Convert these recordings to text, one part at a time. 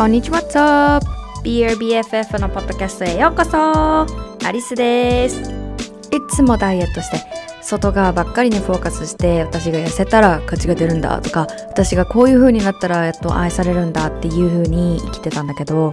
こんにちは、What's? BRBFF のポッドキャストへようこそアリスですいつもダイエットして外側ばっかりにフォーカスして私が痩せたら価値が出るんだとか私がこういう風になったらやっと愛されるんだっていう風に生きてたんだけど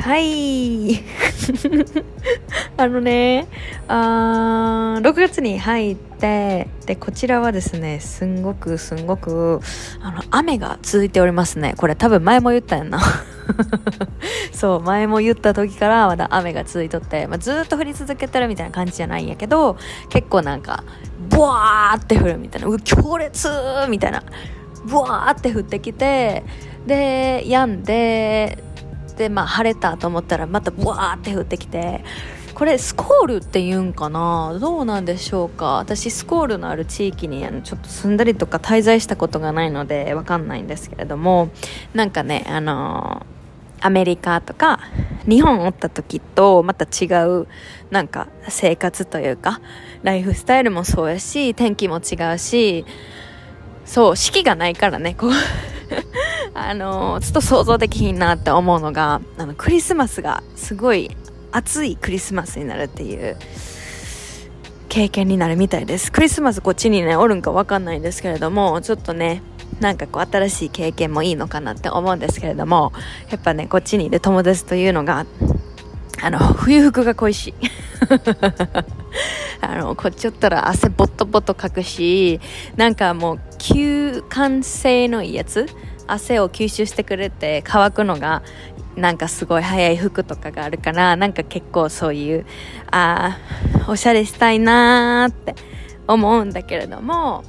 はい。あのね、あ6月に入って、で、こちらはですね、すんごくすんごく、あの、雨が続いておりますね。これ多分前も言ったやんな。そう、前も言った時からまだ雨が続いとって、まあ、ずっと降り続けてるみたいな感じじゃないんやけど、結構なんか、ボワーって降るみたいな、う強烈みたいな、ボワーって降ってきて、で、止んで、で、まあ、晴れたと思ったらまたブワーって降ってきてこれスコールって言うんかな？どうなんでしょうか？私スコールのある地域にあのちょっと住んだりとか滞在したことがないのでわかんないんですけれどもなんかねあのアメリカとか日本おった時とまた違うなんか生活というかライフスタイルもそうやし天気も違うしそう四季がないからね。こう あのちょっと想像できひんなって思うのがあのクリスマスがすごい暑いクリスマスになるっていう経験になるみたいです。クリスマスこっちにねおるんかわかんないんですけれどもちょっとねなんかこう新しい経験もいいのかなって思うんですけれどもやっぱねこっちにいる友達というのがあの冬服が恋しい。あのこっちおったら汗ボットボトかくしなんかもう吸汗性のいいやつ？汗を吸収してくれて乾くのがなんかすごい早い服とかがあるからなんか結構そういうあーおしゃれしたいなーって思うんだけれども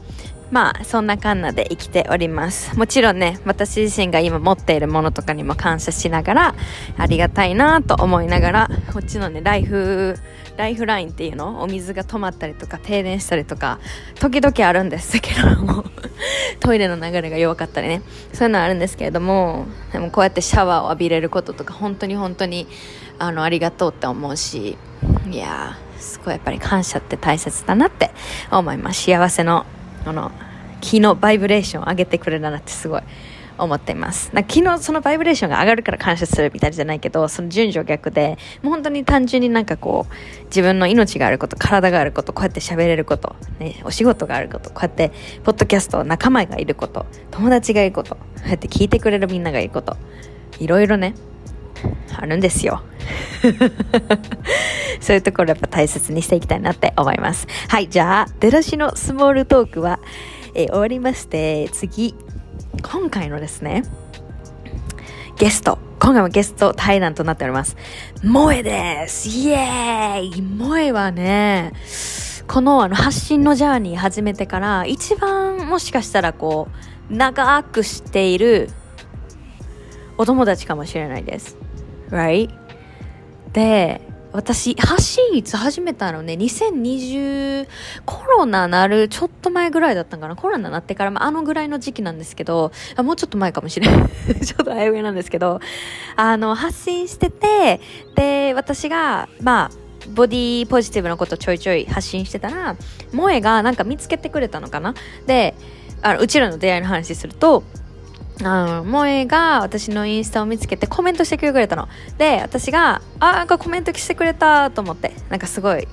まあそんなかんなで生きております。もちろんね私自身が今持っているものとかにも感謝しながらありがたいなと思いながらこっちのねライフライフラインっていうのお水が止まったりとか停電したりとか時々あるんですけども トイレの流れが弱かったりねそういうのはあるんですけれどもでもこうやってシャワーを浴びれることとか本当に本当にあのありがとうって思うしいやーすごいやっぱり感謝って大切だなって思います。幸せのこの気のバイブレーションを上げてくれるなってすごい思っています。な昨日そのバイブレーションが上がるから感謝するみたいじゃないけどその順序逆でもう本当に単純になんかこう自分の命があること体があることこうやって喋れること、ね、お仕事があることこうやってポッドキャスト仲間がいること友達がいることこうやって聞いてくれるみんながいることいろいろねあるんですよ そういうところやっぱ大切にしていきたいなって思います。はい、じゃあ、出だしのスモールトークは、えー終わりまして、次、今回のですね、ゲスト、今回もゲスト対談となっております。萌えですイエーイ萌えはね、このあの発信のジャーニー始めてから一番もしかしたらこう長くしているお友達かもしれないです。Right? で、私、発信いつ始めたのね、2020、コロナなるちょっと前ぐらいだったんかな。コロナなってから、まあ、あのぐらいの時期なんですけど、もうちょっと前かもしれない。ちょっとあやうやなんですけど、あの、発信してて、で、私が、まあ、ボディポジティブのことちょいちょい発信してたら、萌えがなんか見つけてくれたのかな。で、あのうちらの出会いの話すると、あの、萌えが私のインスタを見つけてコメントしてくれたの。で、私が、あ、なんかコメントしてくれたと思って、なんかすごい、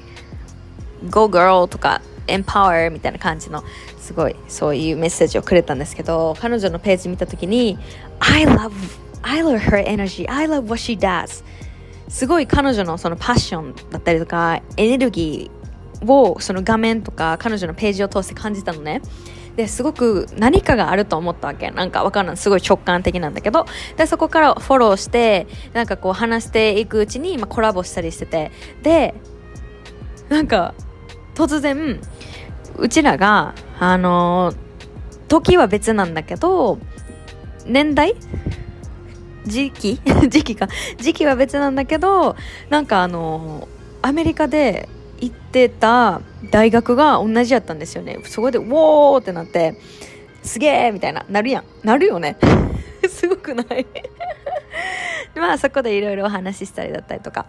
Go Girl とか Empower みたいな感じの、すごいそういうメッセージをくれたんですけど、彼女のページ見たときに、I love, I love her energy, I love what she does. すごい彼女のそのパッションだったりとか、エネルギーをその画面とか彼女のページを通して感じたのねですごく何かがあると思ったわけ。なんかわかんない。すごい直感的なんだけど。でそこからフォローしてなんかこう話していくうちに、まあ、コラボしたりしてて。でなんか突然うちらがあの、時は別なんだけど年代？時期？時期か。時期は別なんだけどなんかあの、アメリカで行ってた大学が同じやったんですよねそこで「ウォー!」ってなって「すげえ!」みたいななるやんなるよね すごくない？まあそこでいろいろお話ししたりだったりとか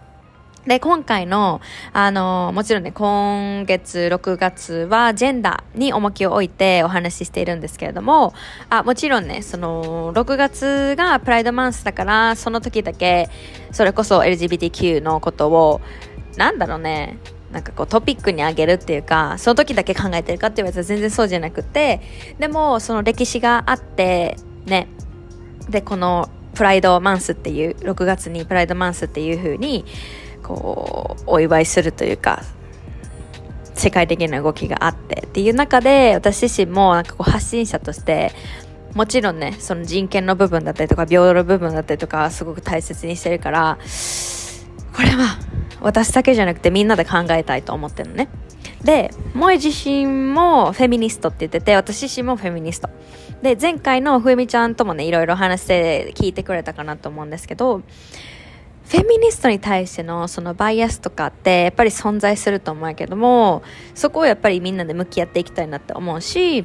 で、今回の、あの、もちろんね、今月6月はジェンダーに重きを置いてお話ししているんですけれども、あ、もちろんね、その、6月がプライドマンスだから、その時だけ、それこそ LGBTQ のことを、なんだろうね、なんかこうトピックにあげるっていうか、その時だけ考えてるかって言われたら全然そうじゃなくて、でもその歴史があって、ね、で、このプライドマンスっていう、6月にプライドマンスっていう風に、こう、お祝いするというか、世界的な動きがあってっていう中で、私自身もなんかこう発信者として、もちろんね、その人権の部分だったりとか、平等の部分だったりとか、すごく大切にしてるから、これは私だけじゃなくてみんなで考えたいと思ってるのね。で、萌自身もフェミニストって言ってて、私自身もフェミニスト。で、前回のふえみちゃんともね、いろいろ話して聞いてくれたかなと思うんですけど、フェミニストに対してのそのバイアスとかってやっぱり存在すると思うけども、そこをやっぱりみんなで向き合っていきたいなって思うし、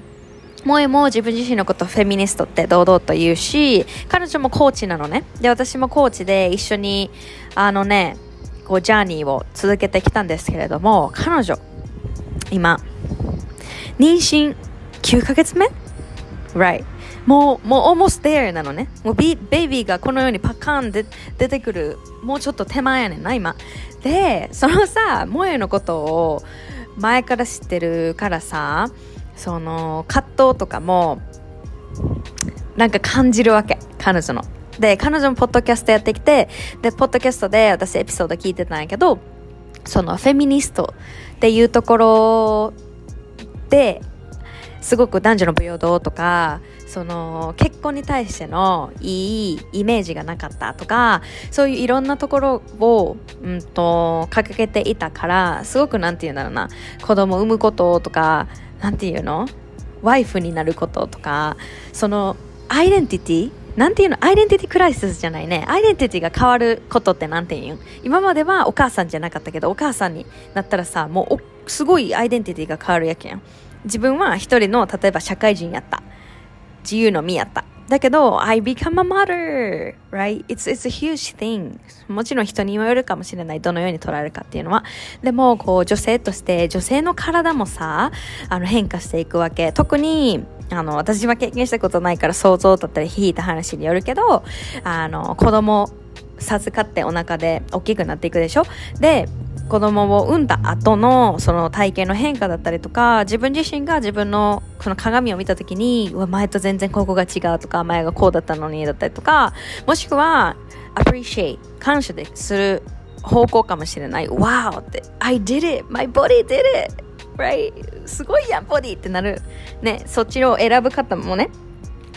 萌えも自分自身のことフェミニストって堂々と言うし、彼女もコーチなのね。で、私もコーチで一緒に、あのね、こう、ジャーニーを続けてきたんですけれども、彼女、今、妊娠9ヶ月目 ?Right. もう、もう almost there なのね。もうビベイビーがこのようにパカーンで出てくる、もうちょっと手前やねんな、今。で、そのさ、萌えのことを前から知ってるからさ、その葛藤とかもなんか感じるわけ彼女ので彼女もポッドキャストやってきてでポッドキャストで私エピソード聞いてたんやけどそのフェミニストっていうところですごく男女の平等とかその結婚に対してのいいイメージがなかったとかそういういろんなところを、うんと、掲げていたからすごくなんて言うんだろうな子供産むこととかなんていうの？ワイフになることとかそのアイデンティティなんていうの？アイデンティティクライシスじゃないね。アイデンティティが変わることってなんて言うん？今まではお母さんじゃなかったけど、お母さんになったらさ、もうすごいアイデンティティが変わるやけん。自分は一人の、例えば社会人やった。自由の身やった。だけど、I become a mother, right? It's, it's a huge thing. もちろん人にもよるかもしれない。どのように捉えるかっていうのは。でも、こう、女性として、女性の体もさ、あの、変化していくわけ。特に、あの、私は経験したことないから想像だったり引いた話によるけど、あの、子供授かってお腹で大きくなっていくでしょ？で、子供を産んだ後のその体型の変化だったりとか自分自身が自分のその鏡を見た時にうわ前と全然ここが違うとか前がこうだったのにだったりとかもしくは appreciate 感謝でする方向かもしれない。Wow! って I did it! My body did it! Right? すごいやんボディってなる。ねそっちを選ぶ方もね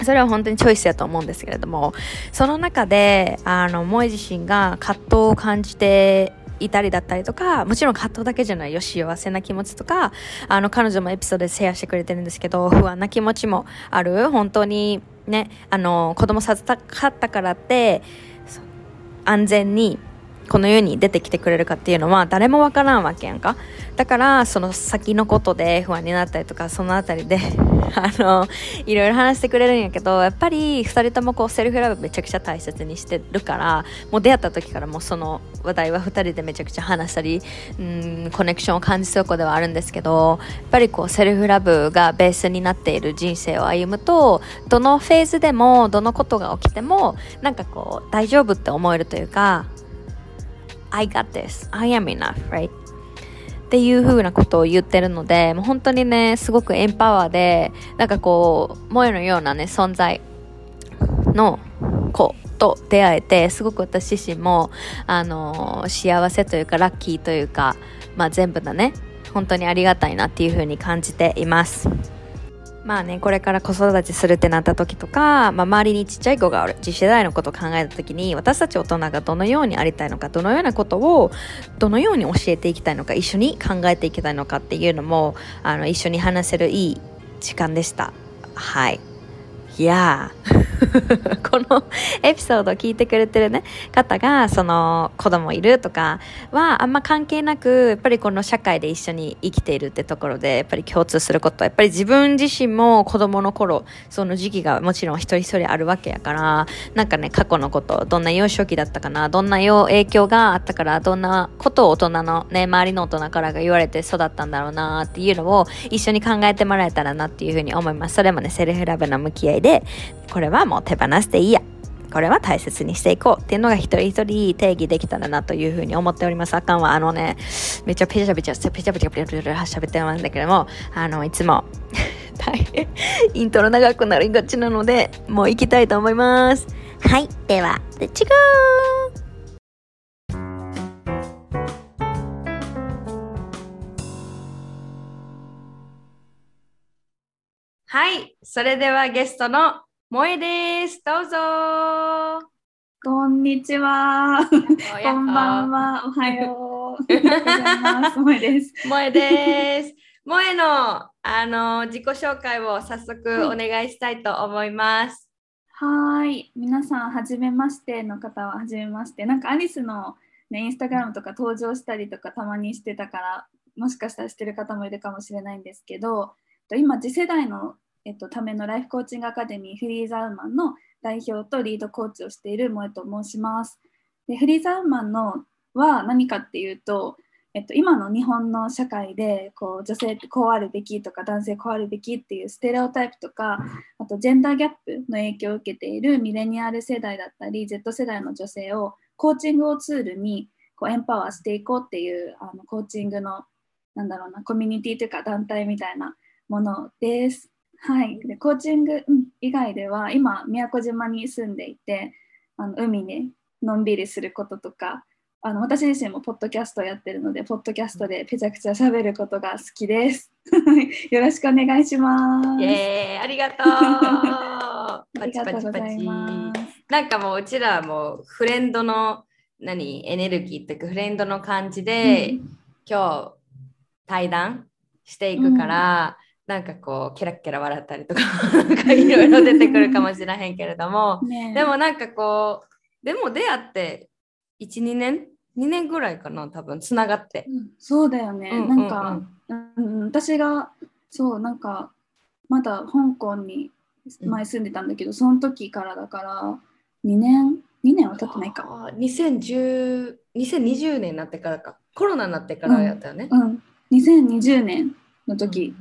それは本当にチョイスやと思うんですけれども、その中で、あの、萌自身が葛藤を感じていたりだったりとか、もちろん葛藤だけじゃないよ、幸せな気持ちとか、あの、彼女もエピソードでシェアしてくれてるんですけど、不安な気持ちもある。本当に、ね、あの、子供授かったからって、安全にこの世に出てきてくれるかっていうのは誰もわからんわけやんか。だから、その先のことで不安になったりとか、そのあたりで あの、いろいろ話してくれるんやけど、やっぱり二人ともこうセルフラブめちゃくちゃ大切にしてるから、もう出会った時からもうその話題は二人でめちゃくちゃ話したり、うん、コネクションを感じする子ではあるんですけど、やっぱりこうセルフラブがベースになっている人生を歩むと、どのフェーズでも、どのことが起きても、なんかこう大丈夫って思えるというか、I got this. I am enough, right? っていう風なことを言ってるので、もう本当にね、すごくエンパワーで、なんかこう、萌えのようなね、存在の子と出会えて、すごく私自身も、あのー、幸せというか、ラッキーというか、まあ全部だね、本当にありがたいなっていうふうに感じていますまあねこれから子育てするってなった時とか、まあ、周りにちっちゃい子がおる次世代のことを考えた時に私たち大人がどのようにありたいのかどのようなことをどのように教えていきたいのか一緒に考えていきたいのかっていうのもあの一緒に話せるいい時間でした。はい。いや このエピソードを聞いてくれてるね、方が、その子供いるとかはあんま関係なく、やっぱりこの社会で一緒に生きているってところで、やっぱり共通することは、やっぱり自分自身も子供の頃、その時期がもちろん一人一人あるわけやから、なんかね、過去のこと、どんな幼少期だったかな、どんな影響があったから、どんなことを大人のね、周りの大人からが言われて育ったんだろうなっていうのを一緒に考えてもらえたらなっていうふうに思います。それもね、セルフラブの向き合いで、これはもう手放していいや。これは大切にしていこうっていうのが一人一人定義できたらなというふうに思っております。あかんはあのね、めっちゃペチャペチャ、ペチャペチャペチャペチャ喋ってますんだけども、あの、いつも大変、イントロ長くなりがちなので、もう行きたいと思います。はい。では、レッツゴーはい。それではゲストの萌えです。どうぞ。こんにちは。こんばんは。おはよう。萌えです。萌えです。萌えのあの自己紹介を早速お願いしたいと思います。はい。皆さん、はじめましての方ははじめまして。なんかアリスの、ね、インスタグラムとか登場したりとかたまにしてたから、もしかしたらしてる方もいるかもしれないんですけど、今、次世代のえっと、ためのライフコーチングアカデミーフリーザウマンの代表とリードコーチをしている萌と申します。でフリーザウマンのは何かっていうと、えっと、今の日本の社会でこう女性ってこうあるべきとか男性こうあるべきっていうステレオタイプとかあとジェンダーギャップの影響を受けているミレニアル世代だったり Z 世代の女性をコーチングをツールにこうエンパワーしていこうっていうあのコーチングのなんだろうなコミュニティというか団体みたいなものです。はい、でコーチング以外では今宮古島に住んでいてあの海にのんびりすることとかあの私自身もポッドキャストやってるのでポッドキャストでぺちゃくちゃ喋ることが好きです。よろしくお願いします。イエーイ。ありがとう。ありがとうございます。なんかもううちらもフレンドの何？エネルギーっていうかフレンドの感じで、うん、今日対談していくから、なんかこうキラッキラ笑ったりと かいろいろ出てくるかもしれへんけれども、ね、でもなんかこうでも出会って12年2年ぐらいかな多分つながって、うん、そうだよね、うんうんうん、なんか、うん、私がそうなんかまだ香港に前住んでたんだけど、うん、その時からだから2年2年は経ってないか。2010 2020年になってからか。コロナになってからやったよね、うん、うん、2020年の時、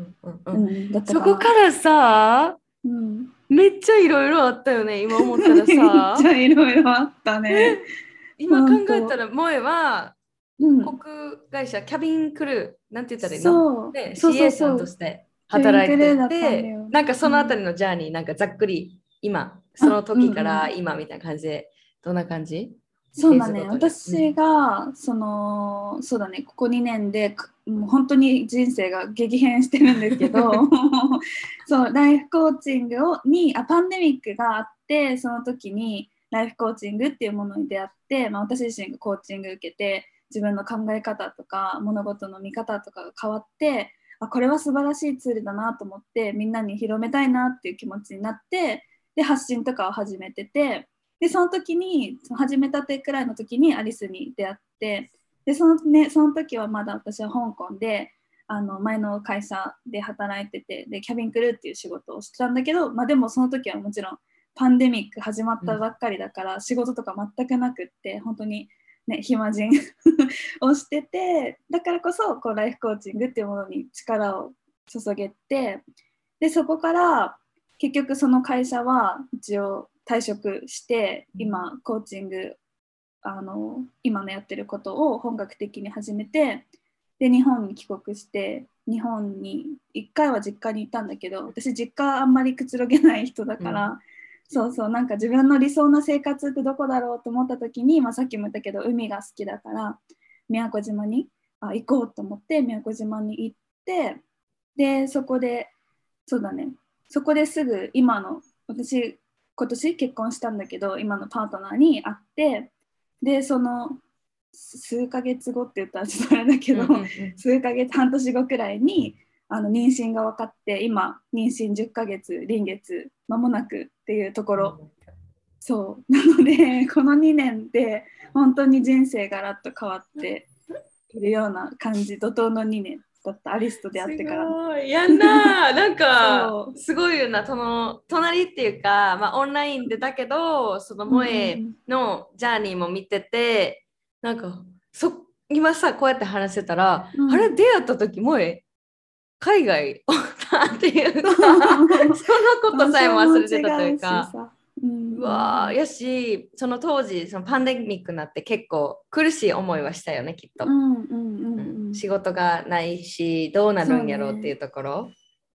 そこからさ、うん、めっちゃいろいろあったよね 今思ったらさ。めっちゃいろいろあったね。今考えたら萌えは、うん、航空会社キャビンクルーなんて言ったらいいの？で CA さんとして働いててなんかそのあたりのジャーニー、なんかざっくり今その時から今みたいな感じで、どんな感じ？そうだね。私が、そのそうだね。ここ2年でもう本当に人生が激変してるんですけど そうライフコーチングをにあパンデミックがあってその時にライフコーチングっていうものに出会って、まあ、私自身がコーチング受けて自分の考え方とか物事の見方とかが変わってあこれは素晴らしいツールだなと思ってみんなに広めたいなっていう気持ちになってで発信とかを始めててでその時に始めたてくらいの時にアリスに出会ってでその,、ね、その時はまだ私は香港であの前の会社で働いててでキャビンクルーっていう仕事をしてたんだけど、まあ、でもその時はもちろんパンデミック始まったばっかりだから、仕事とか全くなくって本当に、ね、暇人 をしててだからこそこうライフコーチングっていうものに力を注げてでそこから結局その会社は一応退職して今コーチングあの今のやってることを本格的に始めてで日本に帰国して日本に1回は実家に行ったんだけど私実家あんまりくつろげない人だから、うん、そうそうなんか自分の理想の生活ってどこだろうと思った時に、まあ、さっきも言ったけど海が好きだから宮古島にあ行こうと思って宮古島に行ってでそこでそうだね。そこですぐ今の私今年結婚したんだけど今のパートナーに会ってでその数ヶ月後って言ったらちょっとあれだけど、うんうんうん。数ヶ月半年後くらいにあの妊娠が分かって今妊娠10ヶ月臨月間もなくっていうところ、そう。なので この2年で本当に人生がらっと変わっているような感じ。怒涛の2年だったアリスと出会ってから。すごい。やんな なんかすごいよな。その隣っていうか、まあ、オンラインでだけどその萌えのジャーニーも見てて、なんかそ今さこうやって話せたら、うん。あれ出会った時萌え海外おったっていうか そのことさえも忘れてたというか。うわーやし。その当時そのパンデミックになって結構苦しい思いはしたよねきっと、うんうんうんうん。仕事がないしどうなるんやろうっていうところ。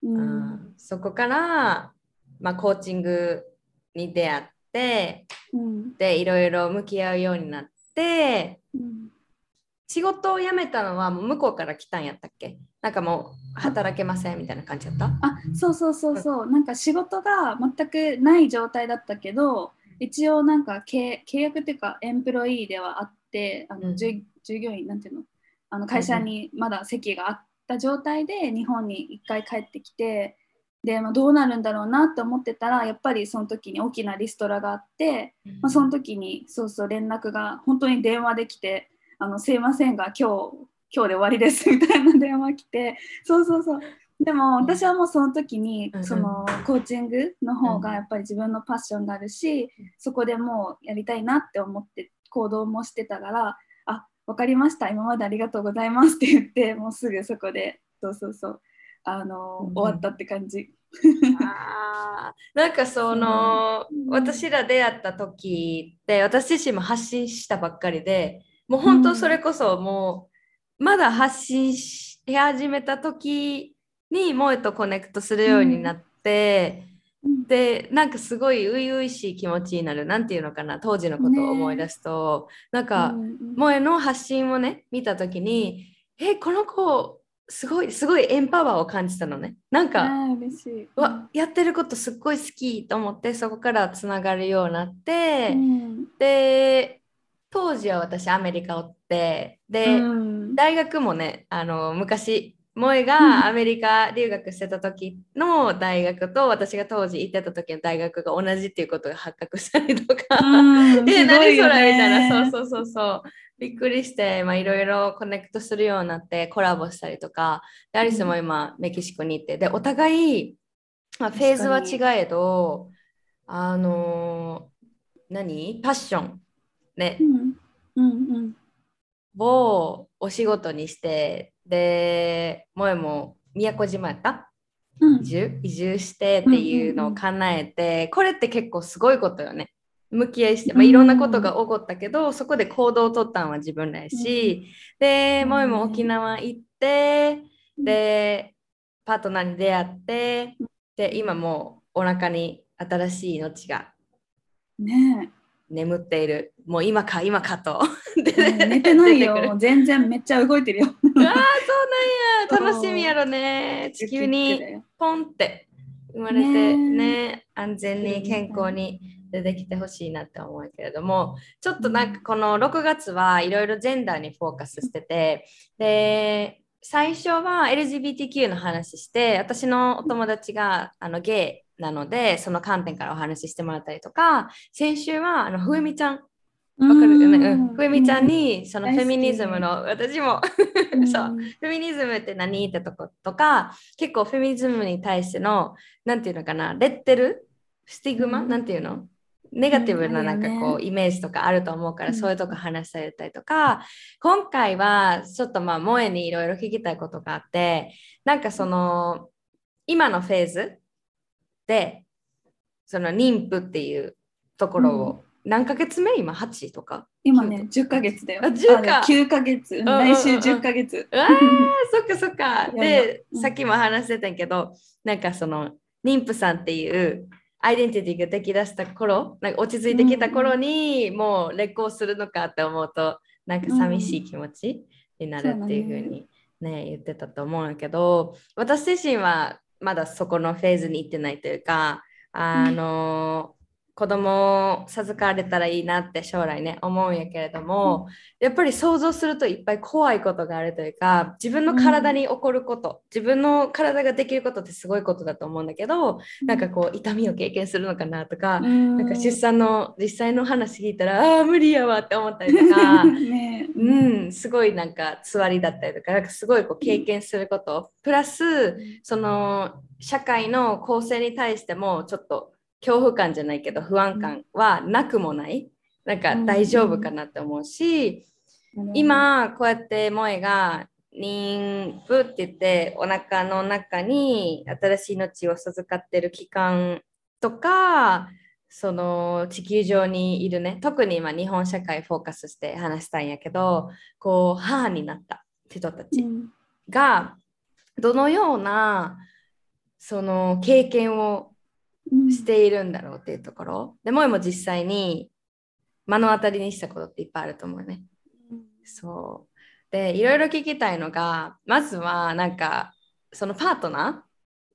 そ,、うん。ん、そこから、まあ、コーチングに出会ってうん。でいろいろ向き合うようになってうん仕事を辞めたのはもう向こうから来たんやったっけ？なんかもう働けませんみたいな感じやった？あそうそうそうそう。なんか仕事が全くない状態だったけど一応なんか契契約っていうかエンプロイーではあってあの、うん。従従業員なんていうの？あの会社にまだ席があった状態で日本に一回帰ってきてで、まあ、どうなるんだろうなって思ってたらやっぱりその時に大きなリストラがあって、まあ、その時にそうそう連絡が本当に電話できて「あのすいませんが今日今日で終わりです」みたいな電話来てそうそうそう。でも私はもうその時にそのコーチングの方うん。がやっぱり自分のパッションがあるしそこでもうやりたいなって思って行動もしてたから「あ分かりました。今までありがとうございます」って言ってもうすぐそこでそうそうそう。あの、うんうん。終わったって感じ。あー。なんかその、うん。私ら出会った時って私自身も発信したばっかりでもう本当それこそもうまだ発信し始めた時に萌えとコネクトするようになって、でなんかすごい初々しい気持ちになるなんていうのかな当時のことを思い出すと、なんか、うんうん萌えの発信をね見た時にえこの子すごいすごいエンパワーを感じたのね。なんか、嬉しい。うわやってることすっごい好きと思ってそこからつながるようになって、うん。で当時は私アメリカおってで、うん。大学もねあの昔萌がアメリカ留学してた時の大学と私が当時行ってた時の大学が同じっていうことが発覚したりとか、うん。で、すご何それみたいな、そうそうそうそう。びっくりして、まあ、いろいろコネクトするようになって、コラボしたりとか、でアリスも今、メキシコに行って、で、お互い、まあ、フェーズは違えど、あのー何？パッション、ね。う、ん。うんうんをお仕事にして、で、萌えも宮古島やった？うん。移住？移住してっていうのを叶えて、これって結構すごいことよね。向き合いして、まあ、いろんなことが起こったけど、そこで行動を取ったのは自分らやし、で、うん萌えも沖縄行って、で、パートナーに出会って、で、今もうお腹に新しい命がね眠っている。もう今か今かと。寝てないよ。全然めっちゃ動いてるよ。ああ、そうなんや。楽しみやろね。地球にポンって生まれてねね安全に健康に出てきてほしいなって思うけれどもちょっとなんかこの6月はいろいろジェンダーにフォーカスしててで最初は LGBTQ の話して私のお友達があのゲイなのでその観点からお話ししてもらったりとか先週はあのふえみちゃんわかる？よね、うん、ふえみちゃんにそのフェミニズムの私も。そう。フェミニズムって何？ってとことか結構フェミニズムに対してのなんていうのかなレッテル？スティグマ、うん。なんていうの？ネガティブななんかこう、イメージとかあると思うから、うん。そういうとこ話されたりとか今回はちょっとまあ萌えにいろいろ聞きたいことがあってなんかその今のフェーズでその妊婦っていうところを、何ヶ月目？今8とか？今ね10ヶ月だよ。あ10か。あ9ヶ月。うん来週10ヶ月。うわー そっかそっか。で、うん。さっきも話してたけど、なんかその妊婦さんっていうアイデンティティができだした頃、なんか落ち着いてきた頃に、もう劣行するのかって思うと、なんか寂しい気持ち。になるっていうふうにね言ってたと思うんだけど私自身はまだそこのフェーズに行ってないというかあの、子供を授かれたらいいなって将来ね思うんやけれども、やっぱり想像するといっぱい怖いことがあるというか自分の体に起こること、自分の体ができることってすごいことだと思うんだけど、なんかこう痛みを経験するのかなとか、ななんか出産の実際の話聞いたらああー無理やわって思ったりとか ね。うん、すごいなんかつわりだったりとかなんかすごいこう経験すること、プラスその社会の構成に対してもちょっと恐怖感じゃないけど不安感はなくもない。なんか大丈夫かなって思うし、今こうやって萌えが妊婦って言ってお腹の中に新しい命を授かってる期間とかその地球上にいるね特に今日本社会フォーカスして話したいんやけどこう母になった人たちうん。がどのようなその経験をうんしているんだろうっていうところで萌えも実際に目の当たりにしたことっていっぱいあると思うね。そう。で、いろいろ聞きたいのが、まずはなんか、そのパートナ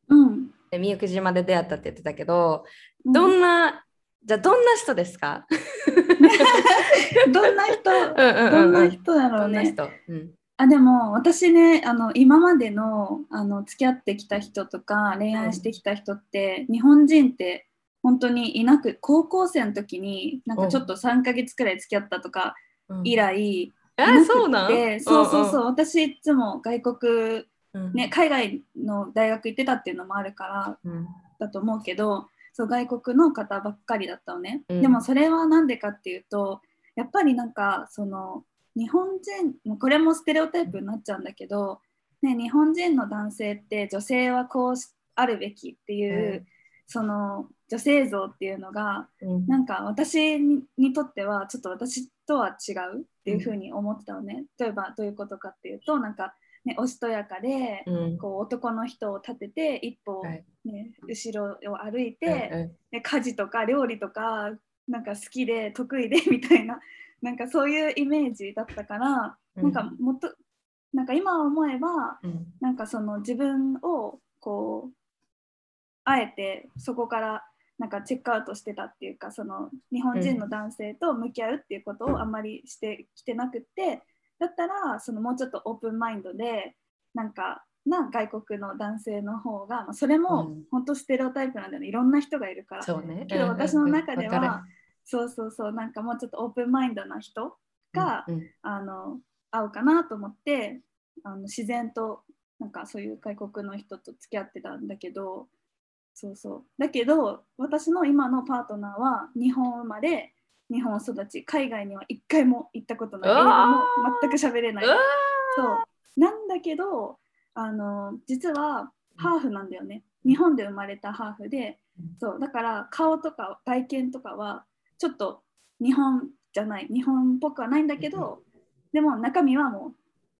うんーで、みゆき島で出会ったって言ってたけど、うんどんな、じゃあどんな人ですか？どんな人？うんうんどうん。な人だろうんね。どな人、うん、あでも私ねあの今までのあの付き合ってきた人とか恋愛してきた人って、日本人って本当にいなく高校生の時になんかちょっと3ヶ月くらい付き合ったとかうん。以来、いあなくそうなん？てそうそうそう、私いつも外国うん。ね海外の大学行ってたっていうのもあるからうん。だと思うけどそう外国の方ばっかりだったのね、うん。でもそれは何でかっていうとやっぱりなんかその日本人これもステレオタイプになっちゃうんだけど、ね、日本人の男性って女性はこうあるべきっていう、うん。その女性像っていうのがうん。なんか私ににとってはちょっと私とは違うっていうふうに思ってたのね、例えばどういうことかっていうとなんか、ね、おしとやかで、うん。こう男の人を立てて一歩、はい。ね後ろを歩いて、うんね、家事とか料理とかなんか好きで得意でみたいななんかそういうイメージだったから、うん。なんかもっとなんか今思えばうん。なんかその自分をこうあえてそこからなんかチェックアウトしてたっていうかその日本人の男性と向き合うっていうことをあんまりしてきてなくってだったらそのもうちょっとオープンマインドでなんかな外国の男性の方が、まあ、それもうん。本当ステレオタイプなんだよね。いろんな人がいるから。そうね。けど私の中ではそうそうそう。なんかもうちょっとオープンマインドな人が、かるうん。あの合うかなと思ってあの自然となんかそういう外国の人と付き合ってたんだけどそうそう。だけど私の今のパートナーは日本生まれ日本育ち海外には一回も行ったことない。う英語わも全く喋れない。そう。なんだけどあの実はハーフなんだよね。日本で生まれたハーフでうん。そう。だから顔とか外見とかはちょっと日本じゃない日本っぽくはないんだけどでも中身はもう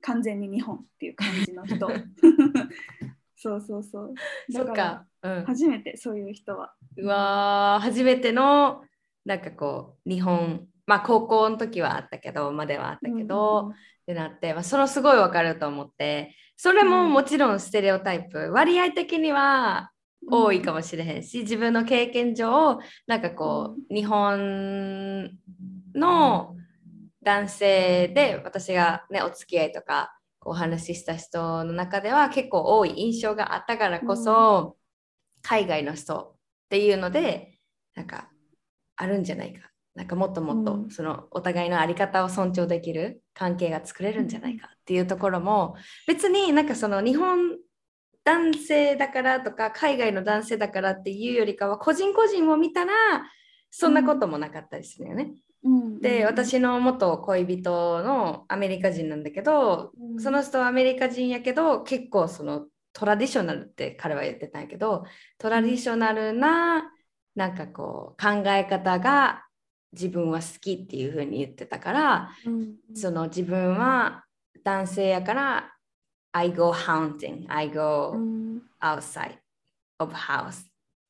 完全に日本っていう感じの人。そうそうそう。だか。うん。初めてそういう人は。うわー初めてのなんかこう日本まあ高校の時はあったけどまではあったけど、ってなって、まあ、それすごいわかると思ってそれももちろんステレオタイプ、割合的には多いかもしれへんし、自分の経験上なんかこう、日本の男性で私がねお付き合いとかお話しした人の中では結構多い印象があったからこそ、海外の人っていうのでなんかあるんじゃないか。なんかもっともっとうん。そのお互いの在り方を尊重できる関係が作れるんじゃないかっていうところも別になんかその日本男性だからとか海外の男性だからっていうよりかは個人個人を見たらそんなこともなかったりするよね。うん。で私の元恋人のアメリカ人なんだけどうん。その人はアメリカ人やけど結構そのトラディショナルって彼は言ってたんやけどトラディショナルななんかこう考え方が自分は好きっていう風に言ってたからうん。その自分は男性やから I go hunting. I う go ん。outside of house.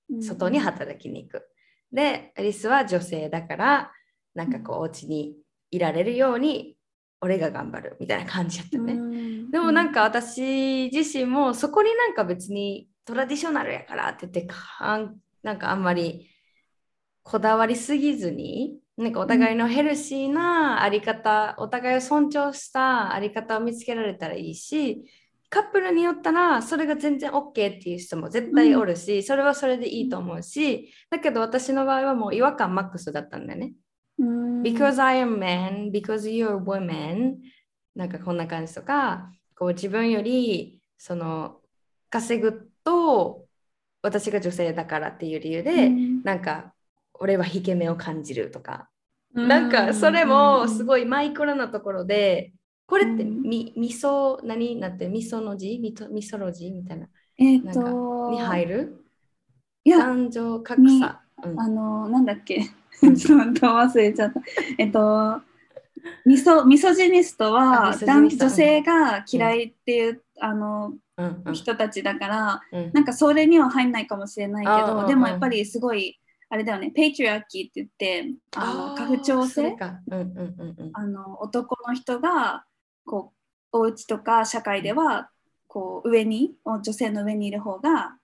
うん。外に働きに行く。で、アリスは女性だから、なんかこう、お家にいられるように俺が頑張るみたいな感じやったね。うん。でもなんか私自身もそこになんか別にトラディショナルやからって言ってかんなんかあんまりこだわりすぎずになんかお互いのヘルシーなあり方、お互いを尊重したあり方を見つけられたらいいしカップルによったらそれが全然 OK っていう人も絶対おるし、それはそれでいいと思うしだけど私の場合はもう違和感マックスだったんだよね。うん。Because I am man, because you're woman なんかこんな感じとかこう自分よりその稼ぐと私が女性だからっていう理由で、うん。なんか俺は引け目を感じるとか、うん。なんかそれもすごいマイクロなところでこれってうん。み味噌何？なんて？味噌の字？味噌味噌ロジみたいな。えっ、なんかとに入る？いや。男女格差、うん。あのなんだっけ？うんちょっと忘れちゃった。えっとミソミソジニストあは男女性が嫌いっていう、あのうんうん。人たちだから、うん。なんかそれには入んないかもしれないけあーどでもやっぱりすごいあれだよね。ペイトリアーキーって言ってあの家父長制？それか。うんうんうんうん。あの男の人がこうお家とか社会ではこう上に女性の上にいる方が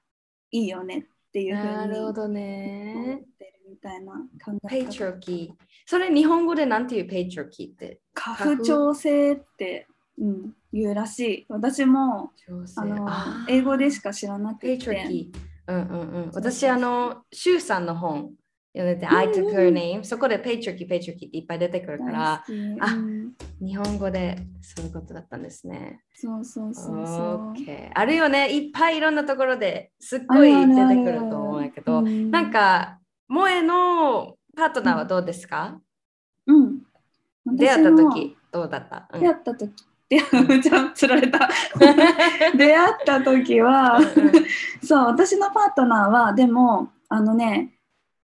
いいよねっていうふうに思なるほどっね。てるみたいな考え方 patriarchy。それ日本語でなんていう patriarchy って？家父長制って、うん、言うらしい。私もあの英語でしか知らなくて。うんうんうん。私、あの、シュウさんの本読んでて、I took her name。そこで patriarchy、patriarchy っていっぱい出てくるから、あうん。日本語でそういうことだったんですね。そうそうそうそう。OK あるよね。いっぱいいろんなところですっごい出てくると思うんやけど、うん。なん、か、萌えのパートナーはどうですか、うん、出会った時どうだった、うん。出会った時出会じゃあつられた。出会った時はうんうん。そう私のパートナーはでもあのね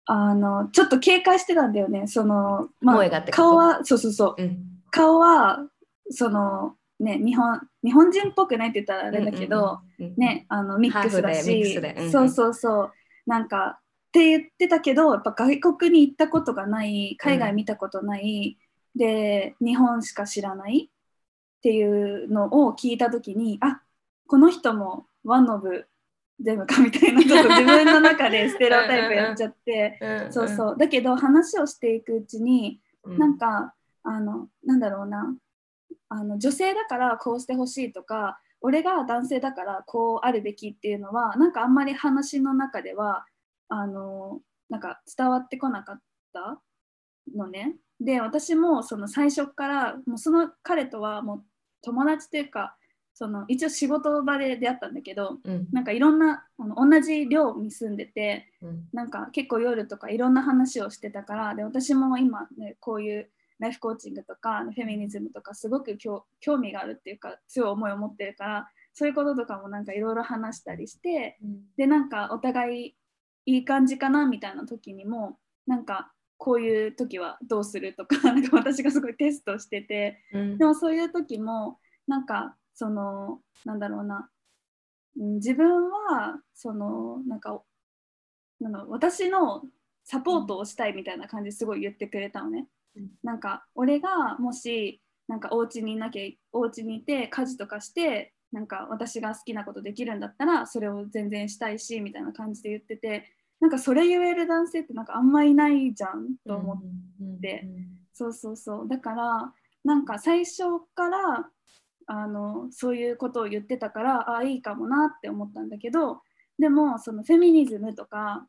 あのちょっと警戒してたんだよね。その、まあ顔はそうそうそう。うん。顔はそのね日本日本人っぽくないって言ったらあれだけど、うんうんうん、ねあのミックスだし。うんうん。そうそうそう。なんかって言ってたけどやっぱ外国に行ったことがない海外見たことない、で日本しか知らないっていうのを聞いた時にあこの人もワンオブ全部かみたいなちょっと 自分の中でステレオタイプやっちゃってうん。そうそう。だけど話をしていくうちにうん、なんかあのなんだろうな。あの女性だからこうしてほしいとか俺が男性だからこうあるべきっていうのはなんかあんまり話の中ではあのなんか伝わってこなかったのね。で私もその最初からもうその彼とはもう友達というかその一応仕事場で出会ったんだけどうん。なんかいろんなあの同じ寮に住んでてうん。なんか結構夜とかいろんな話をしてたからで私も今ねこういうライフコーチングとかフェミニズムとかすごく興興味があるっていうか強い思いを持ってるからそういうこととかもなんかいろいろ話したりしてでなんかお互いいい感じかなみたいな時にもなんかこういう時はどうするとか なんか私がすごいテストしててうんでもそういう時もなんかそのなんだろうなうん自分はそのなんかなんだろう私のサポートをしたいみたいな感じですごい言ってくれたのね。うんなんか俺がもしなんかお家にいなきゃお家にいて家事とかしてなんか私が好きなことできるんだったらそれを全然したいしみたいな感じで言っててなんかそれ言える男性ってなんかあんまいないじゃんと思って。てそうそうそうだからなんか最初からあのそういうことを言ってたからああいいかもなって思ったんだけどでもそのフェミニズムとか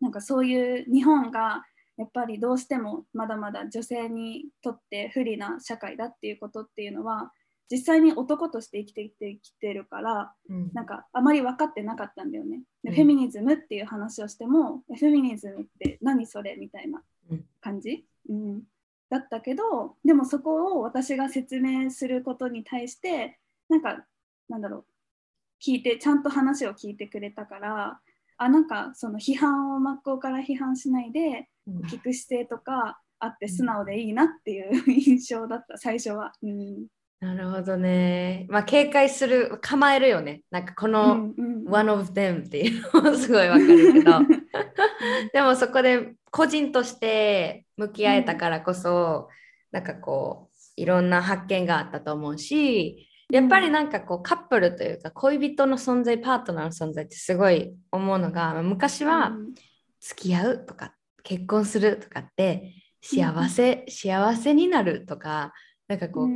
なんかそういう日本がやっぱりどうしてもまだまだ女性にとって不利な社会だっていうことっていうのは実際に男として生きてきてきてるからうん。なんかあまり分かってなかったんだよね。でうん。フェミニズムっていう話をしても、フェミニズムって何それみたいなうん。感じ、うん、だったけどでもそこを私が説明することに対してなんかなんだろう。聞いてちゃんと話を聞いてくれたからあなんかその批判を真っ向から批判しないでうん。聞く姿勢とかあって素直でいいなっていう 印象だった最初は。うんなるほどね。まあ警戒する構えるよね。なんかこうのんうん one of them っていうのもすごいわかるけどでもそこで個人として向き合えたからこそ、なんかこういろんな発見があったと思うしやっぱりなんかこうカップルというか恋人の存在パートナーの存在ってすごい思うのが昔は付き合うとか結婚するとかって幸せ、幸せになるとかなんかこう、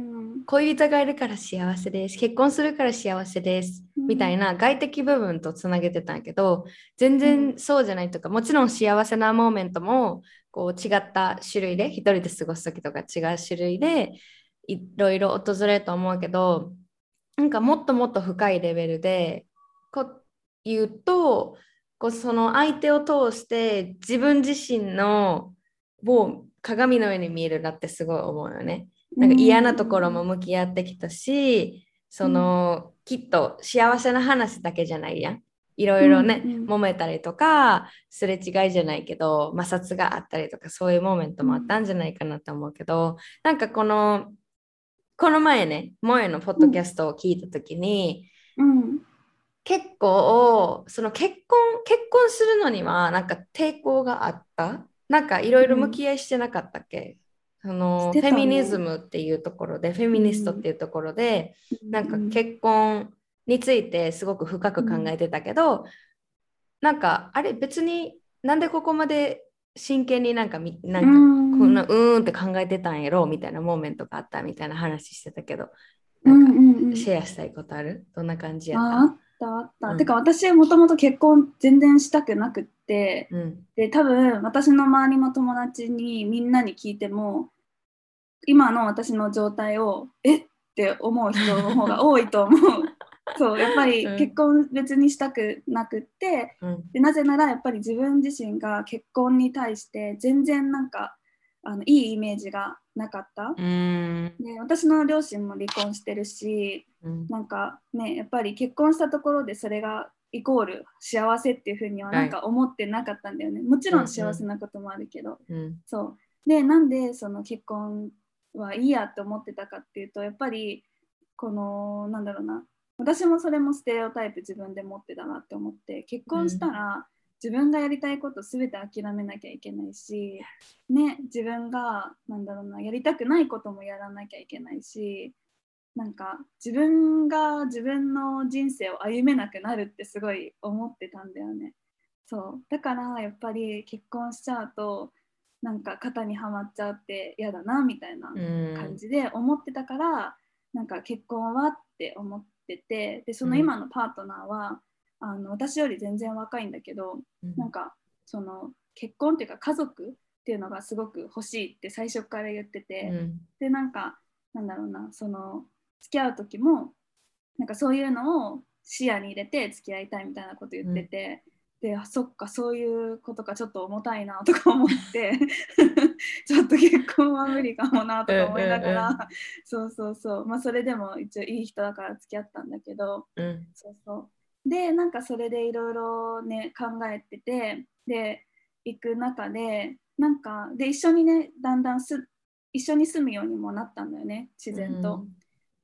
恋人がいるから幸せです。結婚するから幸せです、みたいな外的部分とつなげてたんやけど全然そうじゃないとか、もちろん幸せなモーメントもこう違った種類で一人で過ごす時とか違う種類でいろいろ訪れると思うけどなんかもっともっと深いレベルでこう言うとこうその相手を通して自分自身のを鏡のように見えるなってすごい思うよね。なんか嫌なところも向き合ってきたし、その、きっと幸せな話だけじゃないやん。いろいろね、うんうん、揉めたりとかすれ違いじゃないけど摩擦があったりとかそういうモーメントもあったんじゃないかなと思うけどなんかこのこの前ね萌えのポッドキャストを聞いた時に、うん、結構その結婚結婚するのにはなんか抵抗があった？なんかいろいろ向き合いしてなかったっけ、そのフェミニズムっていうところで、フェミニストっていうところで、なんか結婚についてすごく深く考えてたけど、うん、なんかあれ別になんでここまで真剣になんかみなんかこんなうーんって考えてたんやろみたいなモーメントがあったみたいな話してたけどなんかシェアしたいことある？どんな感じやった？あったあった、うん、てか私もともと結婚全然したくなくって、うん、で多分私の周りの友達にみんなに聞いても今の私の状態をえっ？て思う人の方が多いと思う。そうやっぱり結婚別にしたくなくって、うん、でなぜならやっぱり自分自身が結婚に対して全然なんかあのいいイメージがなかった。で私の両親も離婚してるし、うん、なんかねやっぱり結婚したところでそれがイコール幸せっていうふうにはなんか思ってなかったんだよね、はい、もちろん幸せなこともあるけど、うんうん、そう。でなんでその結婚はいいやって思ってたかっていうとやっぱりこのなんだろうな。私もそれもステレオタイプ自分で持ってたなって思って結婚したら、自分がやりたいこと全て諦めなきゃいけないし、ね、自分がなんだろうなやりたくないこともやらなきゃいけないしなんか自分が自分の人生を歩めなくなるってすごい思ってたんだよね。そう。だからやっぱり結婚しちゃうとなんか肩にはまっちゃうって嫌だなみたいな感じで思ってたから、うん、なんか結婚はって思っててでその今のパートナーは、うん、あの私より全然若いんだけど、うん、なんかその結婚っていうか家族っていうのがすごく欲しいって最初から言ってて、うん、でなんかなんだろうなその付き合う時もなんかそういうのを視野に入れて付き合いたいみたいなこと言ってて、であそっかそういうことかちょっと重たいなとか思って ちょっと結婚は無理かもなとか思いながら、うんうんうん、そうそうそう。まあそれでも一応いい人だから付き合ったんだけど、うん、そうそう。でなんかそれでいろいろね考えててで行く中でなんかで一緒にねだんだんす一緒に住むようにもなったんだよね自然と。うん、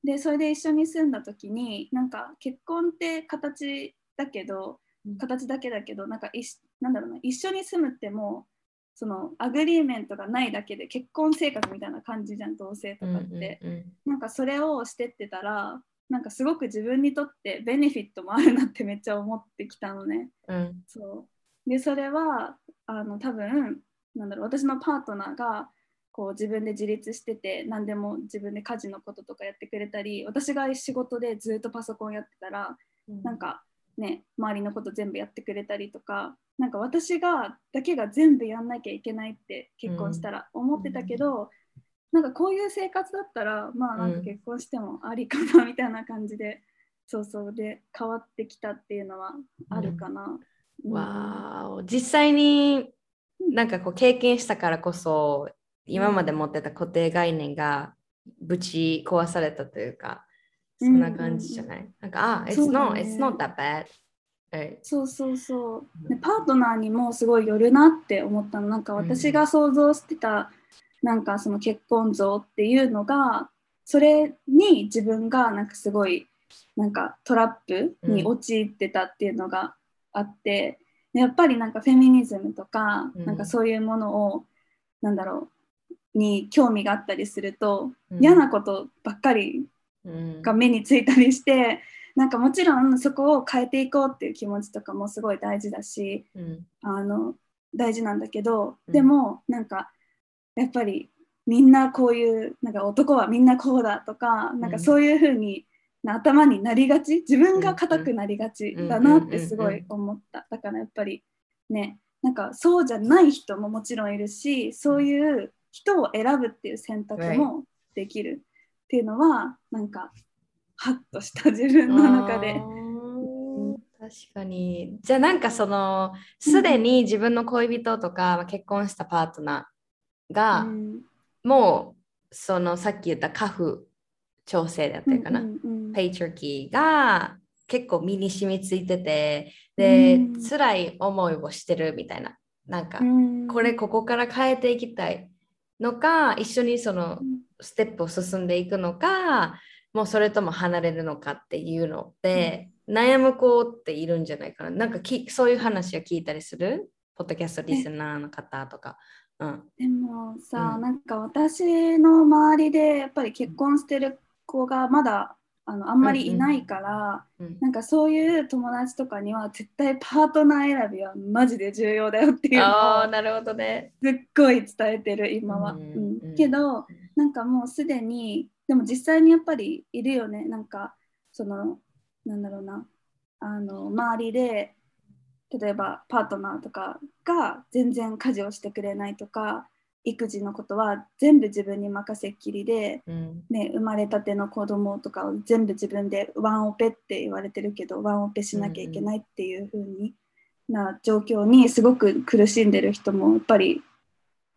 でそれで一緒に住んだ時になんか結婚って形だけど形だけだけどなんかいなんだろうな一緒に住むってもその agreement がないだけで結婚生活みたいな感じじゃん同性とかって、うんうんうん、なんかそれをしてってたらなんかすごく自分にとって benefit もあるなって めっちゃ思ってきたのね。うん、そう。でそれはあの多分なんだろう私のパートナーがこう自分で自立してて何でも自分で家事のこととかやってくれたり私が仕事でずっとパソコンやってたら、うん、なんかね、周りのこと全部やってくれたりとかなんか私がだけが全部やんなきゃいけないって結婚したら思ってたけど、うん、なんかこういう生活だったらまあなんか結婚してもありかなみたいな感じで、うん、そうそうで変わってきたっていうのはあるかな。うん、わー実際になんかこう経験したからこそ今まで持ってた固定概念がぶち壊されたというかそんな感じじゃない、うん、なんか、あ、it's not,、ね、it's not that bad. そうそうそう、でパートナーにもすごいよるなって思ったの。なんか私が想像してた、なんかその結婚像っていうのがそれに自分がなんかすごいなんかトラップに陥ってたっていうのがあって、うん、やっぱりなんかフェミニズムとか、うん、なんかそういうものをなんだろうに興味があったりすると、うん。嫌なことばっかりうんが目についたりしてなんかもちろんそこを変えていこうっていう気持ちとかもすごい大事だしうん。あの大事なんだけど、うん。でもなんかやっぱりみんなこういうなんか男はみんなこうだとか、なんかそういう風にな頭になりがち自分が硬くなりがちだなってすごい思った、だからやっぱりねなんかそうじゃない人ももちろんいるしそういう人を選ぶっていう選択もできるっていうのはなんかハッとした自分の中で。確かに。じゃあなんかそのすでに自分の恋人とか、まあ結婚したパートナーが、うんもうそのさっき言った家父調整だったりかな、うんうん。ペイチャーキーが結構身に染みついててで、うん。辛い思いをしてるみたいな。なんか、うん。これここから変えていきたいのか一緒にそのステップを進んでいくのかもうそれとも離れるのかっていうのって、悩む子っているんじゃないかな。なんかきそういう話を聞いたりする？ポッドキャストリスナーの方とか。うん。でもさ、うん。なんか私の周りでやっぱり結婚してる子がまだあのあんまりいないから、うんなんかそういう友達とかには絶対パートナー選びはマジで重要だよっていうのをなるほどね。すっごい伝えてる今は。うんうん。うん。けどなんかもうすでにでも実際にやっぱりいるよね。なんかそのなんだろうな。あの周りで例えばパートナーとかが全然家事をしてくれないとか育児のことは全部自分に任せっきりで、うん。ね、生まれたての子供とかを全部自分でワンオペって言われてるけどワンオペしなきゃいけないっていう風にな状況にすごく苦しんでる人もやっぱり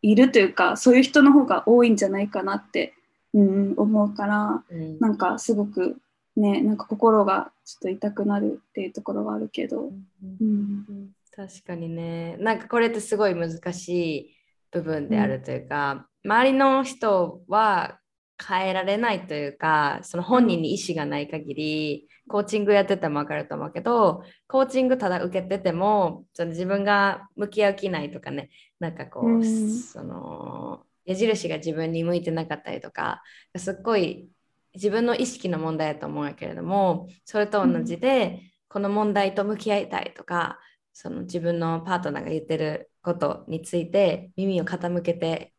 いるというかそういう人の方が多いんじゃないかなって、うん、思うからうん。なんかすごくねなんか心がちょっと痛くなるっていうところはあるけど、うんうん確かにね。なんかこれってすごい難しい部分であるというか、周りの人は変えられないというかその本人に意思がない限り、コーチングやってても分かると思うけどコーチングただ受けててもその自分が向き合う気ないとかねなんかこう、うん。その矢印が自分に向いてなかったりとかすっごい自分の意識の問題だと思うんやけれどもそれと同じで、この問題と向き合いたいとかその自分のパートナーが言ってることについて耳を傾けて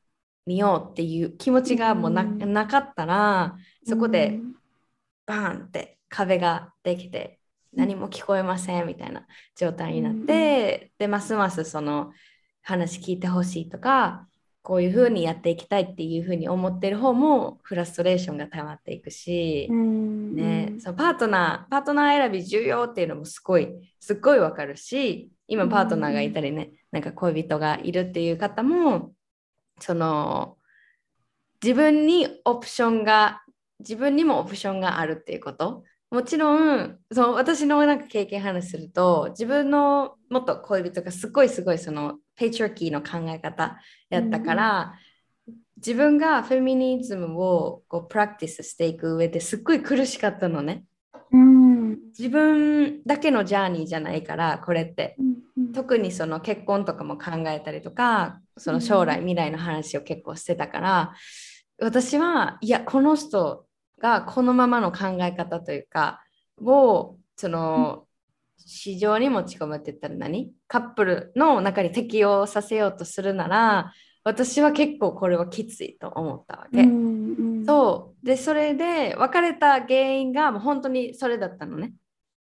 みようっていう気持ちがもうな,、うん。なかったらそこでバーンって壁ができて何も聞こえませんみたいな状態になって、でますますその話聞いてほしいとかこういうふうにやっていきたいっていうふうに思ってる方もフラストレーションが溜まっていくし、うん。ね、そのパートナー、パートナー選び重要っていうのもすごい、すっごいわかるし、今パートナーがいたりね、なんか恋人がいるっていう方も、その、自分にオプションが、自分にもオプションがあるっていうこと。もちろん、その私のなんか経験話すると、自分の元恋人がすごいすごいそのペイチョーキーの考え方やったから、自分がフェミニズムをこうプラクティスしていく上ですっごい苦しかったのね。うん自分だけのジャーニーじゃないからこれって。うん特にその結婚とかも考えたりとかその将来未来の話を結構してたから、私はいやこの人がこのままの考え方というかをその市場に持ち込むって言ったら何？カップルの中に適用させようとするなら私は結構これはきついと思ったわけ。うんそうでそれで別れた原因がもう本当にそれだったのね。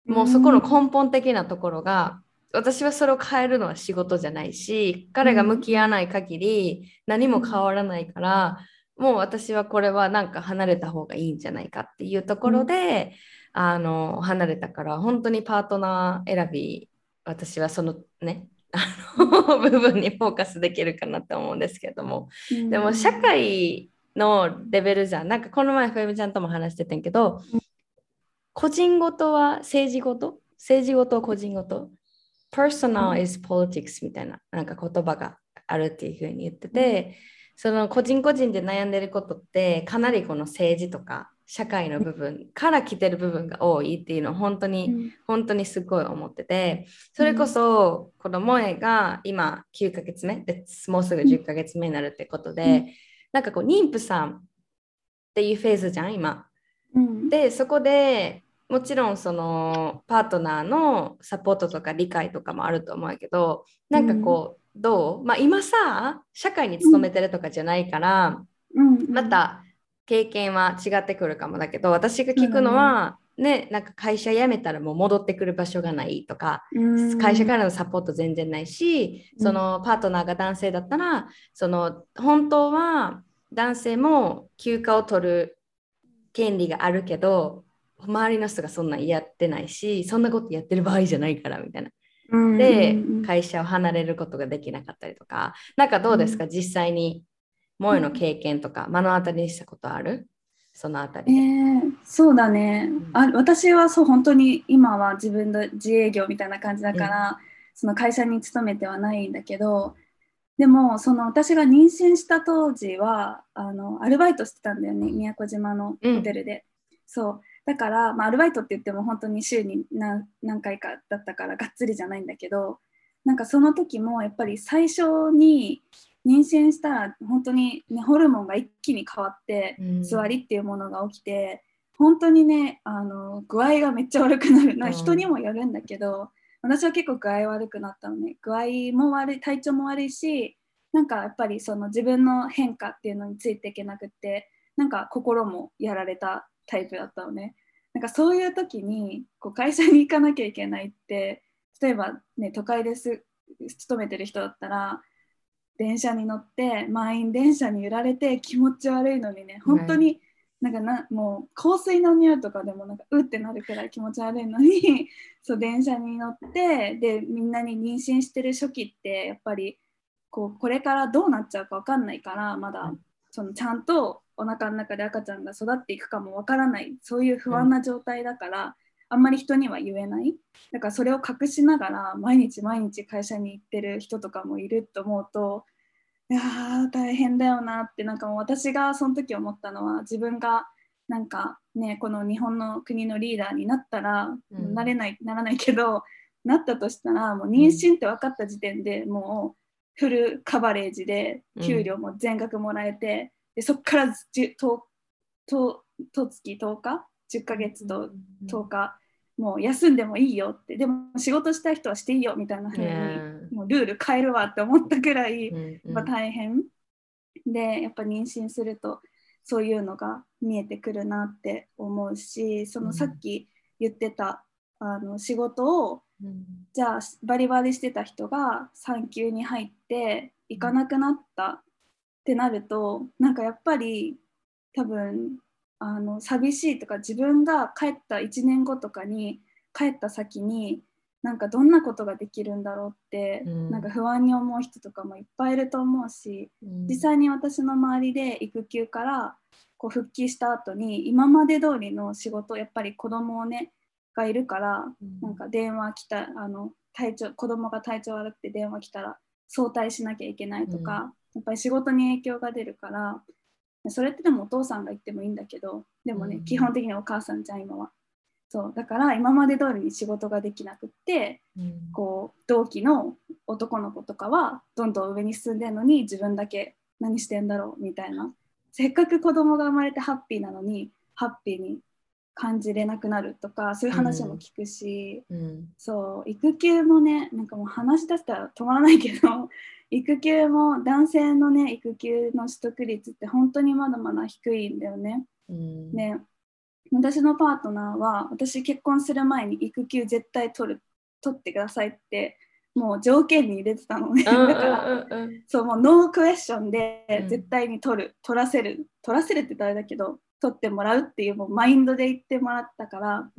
もうそこの根本的なところが私はそれを変えるのは仕事じゃないし彼が向き合わない限り何も変わらないから、もう私はこれはなんか離れた方がいいんじゃないかっていうところで、あの離れたから本当にパートナー選び私はそのねあの 部分にフォーカスできるかなと思うんですけれども。でも社会のレベルじゃん。なんかこの前ふえみちゃんとも話してたんやけど個人ごとは政治ごと政治ごとは個人ごと personal is politics みたいななんか言葉があるっていうふうに言ってて、その個人個人で悩んでることってかなりこの政治とか社会の部分から来てる部分が多いっていうのを本当に、本当にすごい思っててそれこそこの萌えが今9ヶ月目でもうすぐ10ヶ月目になるってことで、なんかこう妊婦さんっていうフェーズじゃん今。うん。でそこでもちろんそのパートナーのサポートとか理解とかもあると思うけどなんかこう、どう？まあ今さ社会に勤めてるとかじゃないから、うん。また経験は違ってくるかもだけど私が聞くのは、ねなんか会社辞めたらもう戻ってくる場所がないとか、うん。会社からのサポート全然ないし、うん。そのパートナーが男性だったらその本当は男性も休暇を取る権利があるけど周りの人がそんなんやってないしそんなことやってる場合じゃないからみたいな。うん。でうんうん会社を離れることができなかったりとか。なんかどうですか、実際に萌えの経験とか目の当たりにしたことある？そのあたえりで。ー、そうだね、ん。あ私はそう本当に今は自分で自営業みたいな感じだから、その会社に勤めてはないんだけどでもその私が妊娠した当時はあのアルバイトしてたんだよね宮古島のホテルで、そう。だから、まあ、アルバイトって言っても本当に週に何何回かだったからがっつりじゃないんだけどなんかその時もやっぱり最初に妊娠したら本当に、ね、ホルモンが一気に変わってうん。座りっていうものが起きて本当にねあの具合がめっちゃ悪くなる。なうん。人にもよるんだけど、私は結構具合悪くなったのね。具合も悪い体調も悪いしなんかやっぱりその自分の変化っていうのについていけなくってなんか心もやられたタイプだったのね。なんかそういう時にこう会社に行かなきゃいけないって例えばね都会です勤めてる人だったら電車に乗って満員電車に揺られて気持ち悪いのにね本当になんかなもう香水の匂いとかでもなんかうってなるくらい気持ち悪いのに そう電車に乗ってでみんなに妊娠してる初期ってやっぱりこうこれからどうなっちゃうか分かんないからまだそのちゃんとお腹の中で赤ちゃんが育っていくかも分からないそういう不安な状態だから、あんまり人には言えない。だからそれを隠しながら毎日毎日会社に行ってる人とかもいると思うといやー大変だよなってなんかもう私がその時思ったのは自分がなんかねこの日本の国のリーダーになったら、うん。なれないならないけどなったとしたらもう妊娠って分かった時点でもうフルカバレージで給料も全額もらえて、でそこから10ととと月10日？10ヶ月と10日、もう休んでもいいよって。でも仕事したい人はしていいよみたいな風に、もうルール変えるわって思ったぐらい、まあ、大変。でやっぱ妊娠するとそういうのが見えてくるなって思うしそのさっき言ってた、あの仕事をじゃあバリバリしてた人が産休に入って行かなくなったってなるとなんかやっぱり多分あの寂しいとか自分が帰った1年後とかに帰った先になんかどんなことができるんだろうって、うん。なんか不安に思う人とかもいっぱいいると思うし実際に私の周りで育休からこう復帰した後に今まで通りの仕事やっぱり子供をねがいるからなんか電話来たあの体調子供が体調悪くて電話来たら早退しなきゃいけないとか、やっぱり仕事に影響が出るからそれってでもお父さんが言ってもいいんだけどでもね、うん。基本的にお母さんじゃん今は。そうだから今まで通りに仕事ができなくってこう同期の男の子とかはどんどん上に進んでるのに自分だけ何してんだろうみたいな。せっかく子供が生まれてハッピーなのにハッピーに感じれなくなるとかそういう話も聞くし、そう育休もねなんかもう話し出したら止まらないけど育休も男性のね育休の取得率って本当にまだまだ低いんだよね。ね。私のパートナーは私結婚する前に育休絶対取る取ってくださいってもう条件に入れてたのね。だからそうもうノークエスチョンで絶対に取る、取らせる取らせるって言ったらあれだけど取ってもらうっていうもうマインドで言ってもらったから、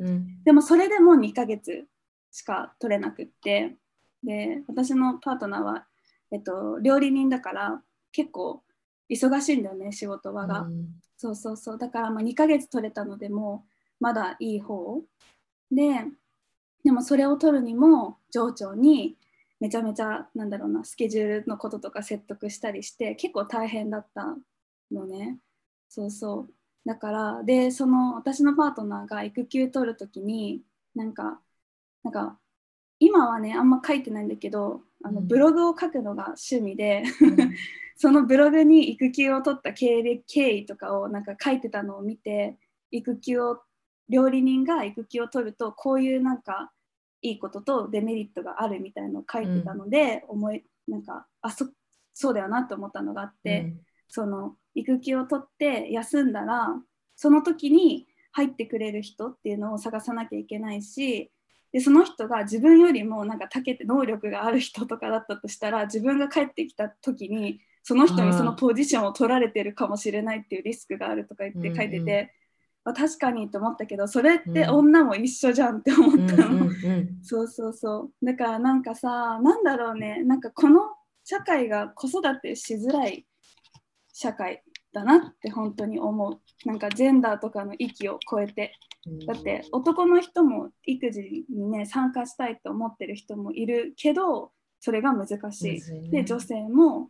でもそれでも2ヶ月しか取れなくってで私のパートナーは、えっと、料理人だから結構忙しいんだよね仕事場が、そうそうそう。だからまあ2ヶ月取れたのでもまだいい方。ででもそれを取るにも上長にめちゃめちゃなんだろうなスケジュールのこととか説得したりして結構大変だったのね。そうそう。だからでその私のパートナーが育休取る時になんかなんか今はねあんま書いてないんだけどあの、うん。ブログを書くのが趣味で、そのブログに育休を取った経歴経緯とかをなんか書いてたのを見て育休を料理人が育休を取るとこういうなんかいいこととデメリットがあるみたいのを書いてたので、思いなんかあそそうだよなって思ったのがあって、その育休を取って休んだらその時に入ってくれる人っていうのを探さなきゃいけないしでその人が自分よりもなんか長けて能力がある人とかだったとしたら自分が帰ってきた時にその人にそのポジションを取られてるかもしれないっていうリスクがあるとか言って書いてて、うんうんあ確かにと思ったけどそれってうん。女も一緒じゃんって思うんったの。うんうん。そうそうそう。だからなんかさ、なんだろうね、なんかこの社会が子育てしづらい社会だなって本当に思う。なんかジェンダーとかの域を超えて。うんだって男の人も育児にね、参加したいと思ってる人もいるけど、それが難しい。ねで、女性も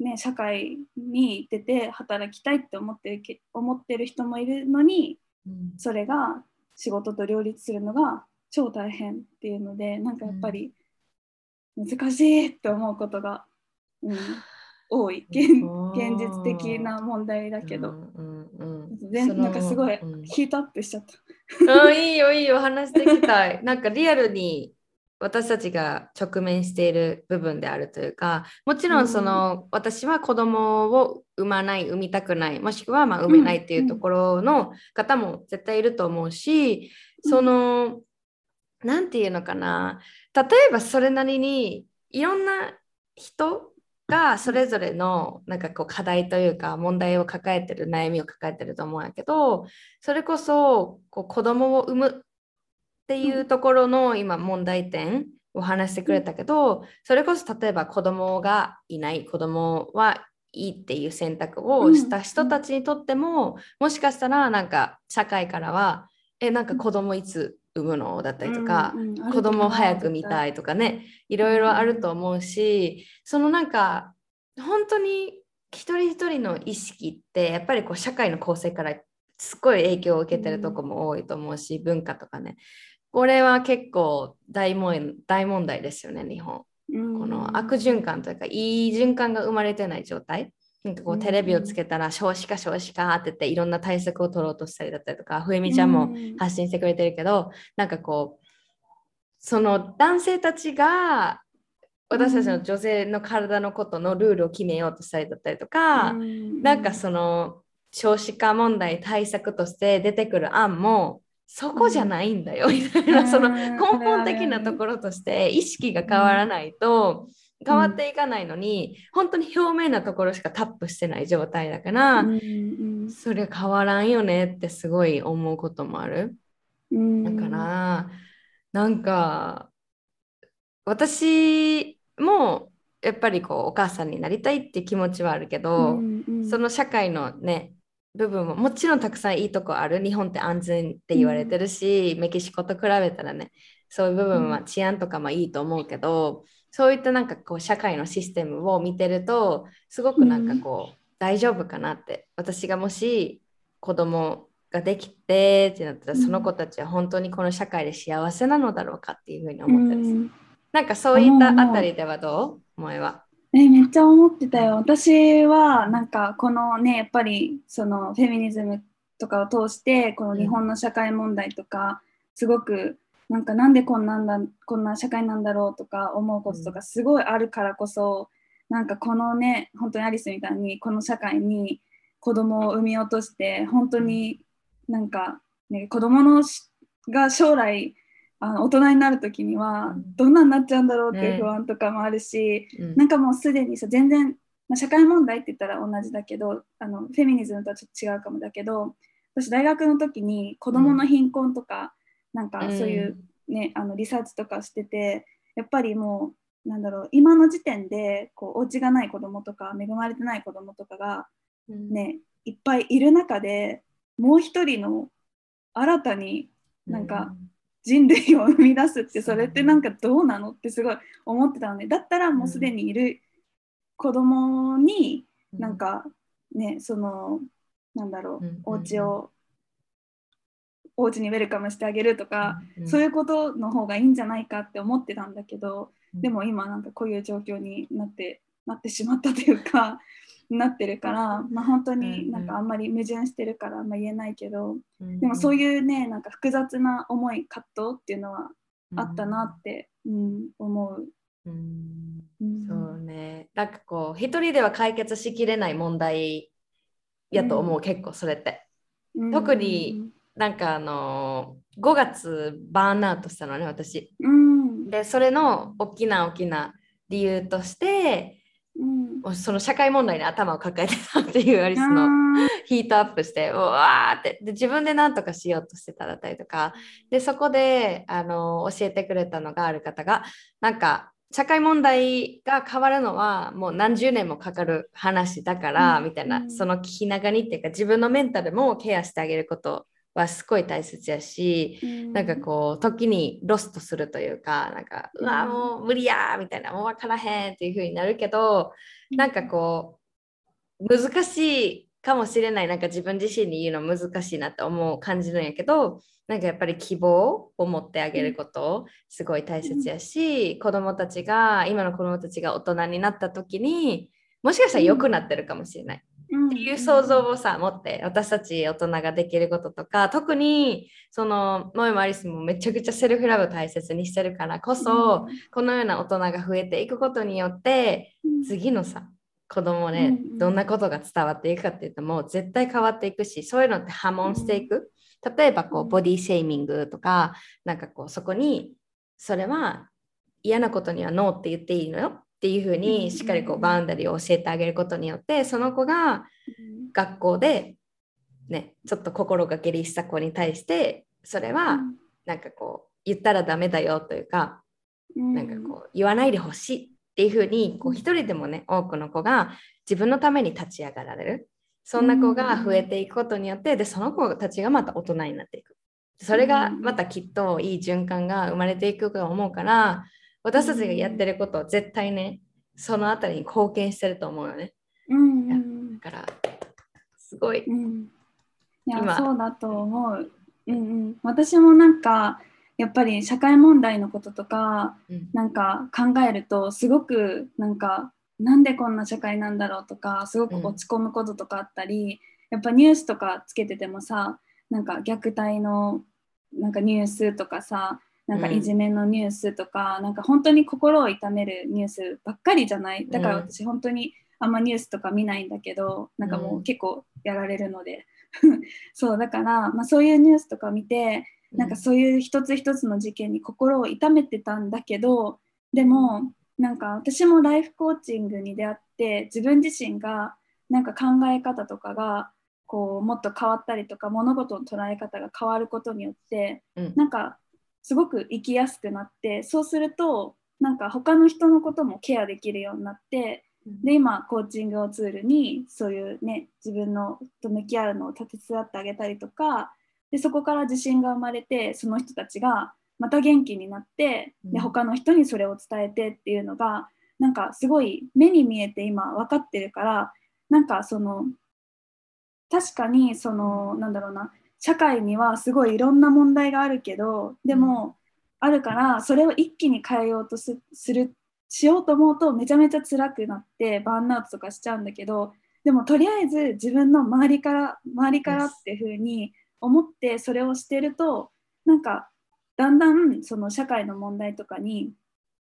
ね、社会に出て働きたいって思ってるけ思ってる人もいるのに、うんそれが仕事と両立するのが超大変っていうのでなんかやっぱり難しいって思うことが、うん、多い。現現実的な問題だけど、うんうんうんなんかすごいうん。ヒートアップしちゃった。うん、いいよいいよ話していきたい。なんかリアルに私たちが直面している部分であるというかもちろんその、私は子供を産まない産みたくないもしくはまあ産めないっていうところの方も絶対いると思うし、そのなんていうのかな。例えばそれなりにいろんな人がそれぞれのなんかこう課題というか問題を抱えてる悩みを抱えてると思うんやけどそれこそこう子供を産むっていうところの今問題点を話してくれたけどそれこそ例えば子供がいない子供はいいっていう選択をした人たちにとっても、もしかしたらなんか社会からはえなんか子供いつ産むのだったりとか、うんうん子供を早く見たい。いとかねいろいろあると思うしそのなんか本当に一人一人の意識ってやっぱりこう社会の構成からすっごい影響を受けてるとこも多いと思うし、文化とかねこれは結構大問大問題ですよね日本。うんこの悪循環というかいい循環が生まれてない状態なんかこううん。テレビをつけたら少子化少子化って言っていろんな対策を取ろうとしたりだったりとかふえみちゃんもうん。発信してくれてるけどなんかこうその男性たちが私たちの女性の体のことのルールを決めようとしたりだったりとか、うん。なんかその少子化問題対策として出てくる案もそこじゃないんだよみたいな、うん。そのうん根本的なところとして意識が変わらないと変わっていかないのに、本当に表面なところしかタップしてない状態だから、うんうんそれ変わらんよねってすごい思うこともある。うん。だから、なんか私もやっぱりこうお母さんになりたいって気持ちはあるけど、うんうん。その社会のね部分ももちろんたくさんいいとこある。日本って安全って言われてるし、メキシコと比べたらねそういう部分は治安とかもいいと思うけど、そういったなんかこう社会のシステムを見てるとすごくなんかこう、大丈夫かなって私がもし子供ができてってなったら、うん。その子たちは本当にこの社会で幸せなのだろうかっていうふうに思ったりする、うん。なんかそういったあたりではどう思えば。えめっちゃ思ってたよ。私はなんかこのねやっぱりそのフェミニズムとかを通してこの日本の社会問題とか、すごくなんかなんでこんなんだこんな社会なんだろうとか思うこととかすごいあるからこそ、なんかこのね本当にアリスみたいにこの社会に子供を産み落として本当になんか、ね、子供のしが将来あの大人になる時にはうん。どんなになっちゃうんだろうっていうね不安とかもあるし、うん。なんかもうすでにさ全然、まあ、社会問題って言ったら同じだけどあのフェミニズムとはちょっと違うかもだけど私大学の時に子どもの貧困とか、なんかそういう、ねあのリサーチとかしててやっぱりもうなんだろう今の時点でこうお家がない子どもとか恵まれてない子どもとかがうん。ねいっぱいいる中でもう一人の新たになんか人類を生み出すってそれってなんかどうなのってすごい思ってたのね。だったらもうすでにいる子供にうなんかねそのなんだろうん。うお家をお家にウェルカムしてあげるとかうんそういうことの方がいいんじゃないかって思ってたんだけどうんでも今なんかこういう状況になってなってしまったというか なってるから、まあ、本当になんかあんまり矛盾してるからあんま言えないけど、でもそういいうねなんか複雑な思い葛藤っていうのはあったなって、うん思う。うん。うんそうね。なんかこう、一人では解決しきれない問題やと思う、うん結構それって。うん特に、なんかあのー、5月バーンアウトしたのね、私。うん。で、それの大きな大きな理由として、うん、その社会問題に頭を抱えてたっていうアリスあのー。ヒートアップしてうわーって。で自分で何とかしようとしてただったりとか。でそこであの教えてくれたのがある方がなんか社会問題が変わるのはもう何十年もかかる話だから、うん。みたいな、うんその聞きながにっていうか自分のメンタルもケアしてあげることはすごい大切やし、なんかこう時にロストするというかなんかうわうんもう無理やーみたいなもう分からへんっていう風になるけどなんかこう難しいかもしれないなんか自分自身に言うの難しいなって思う感じるんやけどなんかやっぱり希望を持ってあげることすごい大切やし、子供たちが今の子供たちが大人になった時にもしかしたら良くなってるかもしれない。っっていう想像をさ持って私たち大人ができることとか特にそのモエもアリスもめちゃくちゃセルフラブ大切にしてるからこそ、このような大人が増えていくことによって次のさ子供ね、うんうん。どんなことが伝わっていくかっていうともう絶対変わっていくしそういうのって波紋していく、例えばこうん。うボディシェイミングとかなんかこうそこにそれは嫌なことにはノーって言っていいのよっていうふうにしっかりこうバウンダリーを教えてあげることによってその子が学校でねちょっと心がけりした子に対してそれはなんかこう言ったらダメだよというかなんかこう言わないでほしいっていうふうにこう一人でもね多くの子が自分のために立ち上がられる。そんな子が増えていくことによってでその子たちがまた大人になっていく。それがまたきっといい循環が生まれていくと思うから私たちがやってることは絶対ねそのあたりに貢献してると思うよね。うんうん。だからすごい。うん。いや今。そうだと思う、うんうん、私もなんかやっぱり社会問題のこととかうん。なんか考えるとすごくなんかなんでこんな社会なんだろうとかすごく落ち込むこととかあったり、やっぱニュースとかつけててもさなんか虐待のなんかニュースとかさなんかいじめのニュースとか、なんか本当に心を痛めるニュースばっかりじゃない？だから私本当にあんまニュースとか見ないんだけどなんかもう結構やられるので。そうだから、まあ、そういうニュースとか見てなんかそういう一つ一つの事件に心を痛めてたんだけどでもなんか私もライフコーチングに出会って自分自身がなんか考え方とかがこうもっと変わったりとか物事の捉え方が変わることによってうん。なんかすごく生きやすくなってそうするとなんか他の人のこともケアできるようになってで今コーチングをツールにそういうね自分のと向き合うのを手伝ってあげたりとかでそこから自信が生まれてその人たちがまた元気になってでうん。他の人にそれを伝えてっていうのがなんかすごい目に見えて今分かってるからなんかその確かにそのなんだろうな社会にはすごいいろんな問題があるけどでもあるからそれを一気に変えようとすするしようと思うとめちゃめちゃ辛くなってバーンアウトとかしちゃうんだけどでもとりあえず自分の周りから周りからっていう風に思ってそれをしてるとなんかだんだんその社会の問題とかに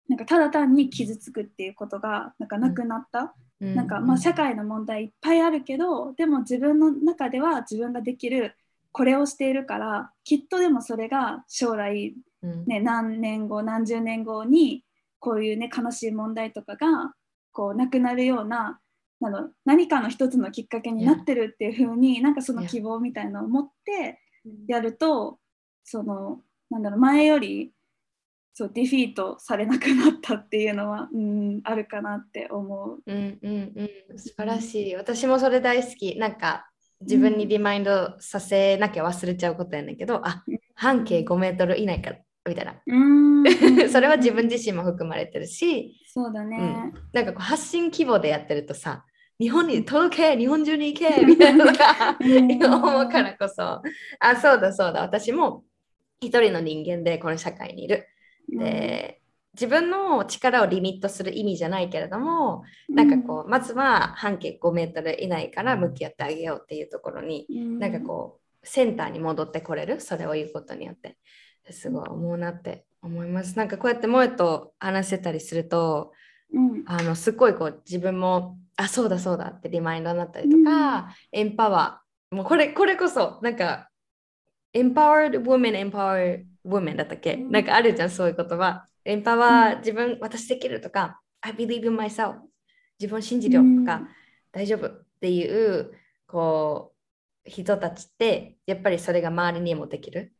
なんかただ単に傷つくっていうことがなんかなくなった、なんかまあ社会の問題いっぱいあるけどでも自分の中では自分ができるこれをしているからきっとでもそれが将来うん。ね、何年後何十年後にこういうね悲しい問題とかがこうなくなるようななの何かの一つのきっかけになってるっていう風になんかその Yeah. 希望みたいなのを持ってやるとそのなんだろう前よりそうディフィートされなくなったっていうのは、うん、あるかなって思う。うんうんうん。素晴らしい。私もそれ大好き。なんか自分にリマインドさせなきゃ忘れちゃうことやねんけど、あ半径5メートル以内からみたいな。うん。それは自分自身も含まれてるし、そうだね。なんかこう発信規模でやってるとさ日本に届け日本中に行けみたいなのがうん。思うからこそ。あそうだそうだ。私も一人の人間でこの社会にいる。で自分の力をリミットする意味じゃないけれどもなんかこうまずは半径5メートル以内から向き合ってあげようっていうところに、うん、なんかこうセンターに戻ってこれる。それを言うことによって。すごい思うなって思います。なんかこうやって萌えと話せたりするとうん。あのすごいこう自分もあそうだそうだってリマインドになったりとか、エンパワーもうこれこれこそなんか empowered woman empowered woman だったっけ、うん。なんかあるじゃんそういう言葉エンパワー、自分私できるとか I believe in myself 自分を信じるよとか、うん。大丈夫。っていうこう人たちってやっぱりそれが周りにもできる。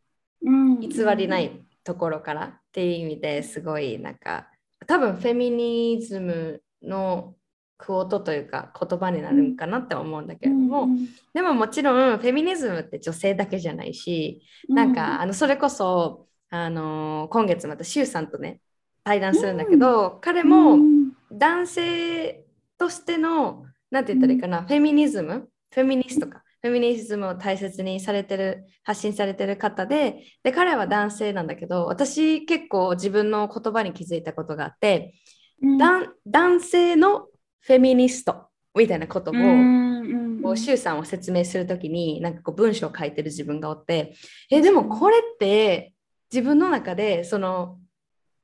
うん。偽りないところから。っていう意味ですごいなんか多分フェミニズムのクオートというか言葉になるんかなって思うんだけれども、うんでももちろんフェミニズムって女性だけじゃないし、なんかあのそれこそあの今月またシュウさんとね対談するんだけど、彼うもん。男性としてのなんて言ったらいいかな、フェミニズムフェミニストかフェミニズムを大切にされてる発信されてる方でで彼は男性なんだけど私結構自分の言葉に気づいたことがあって、うん。男性のフェミニストみたいなことを、うんこう周さんを説明するときになんかこう文章を書いてる自分がおってえでもこれって自分の中でその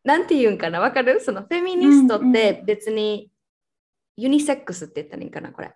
なんて言うんかなわかる？そのフェミニストって別にユニセックスって言ったらいいんかなこれ。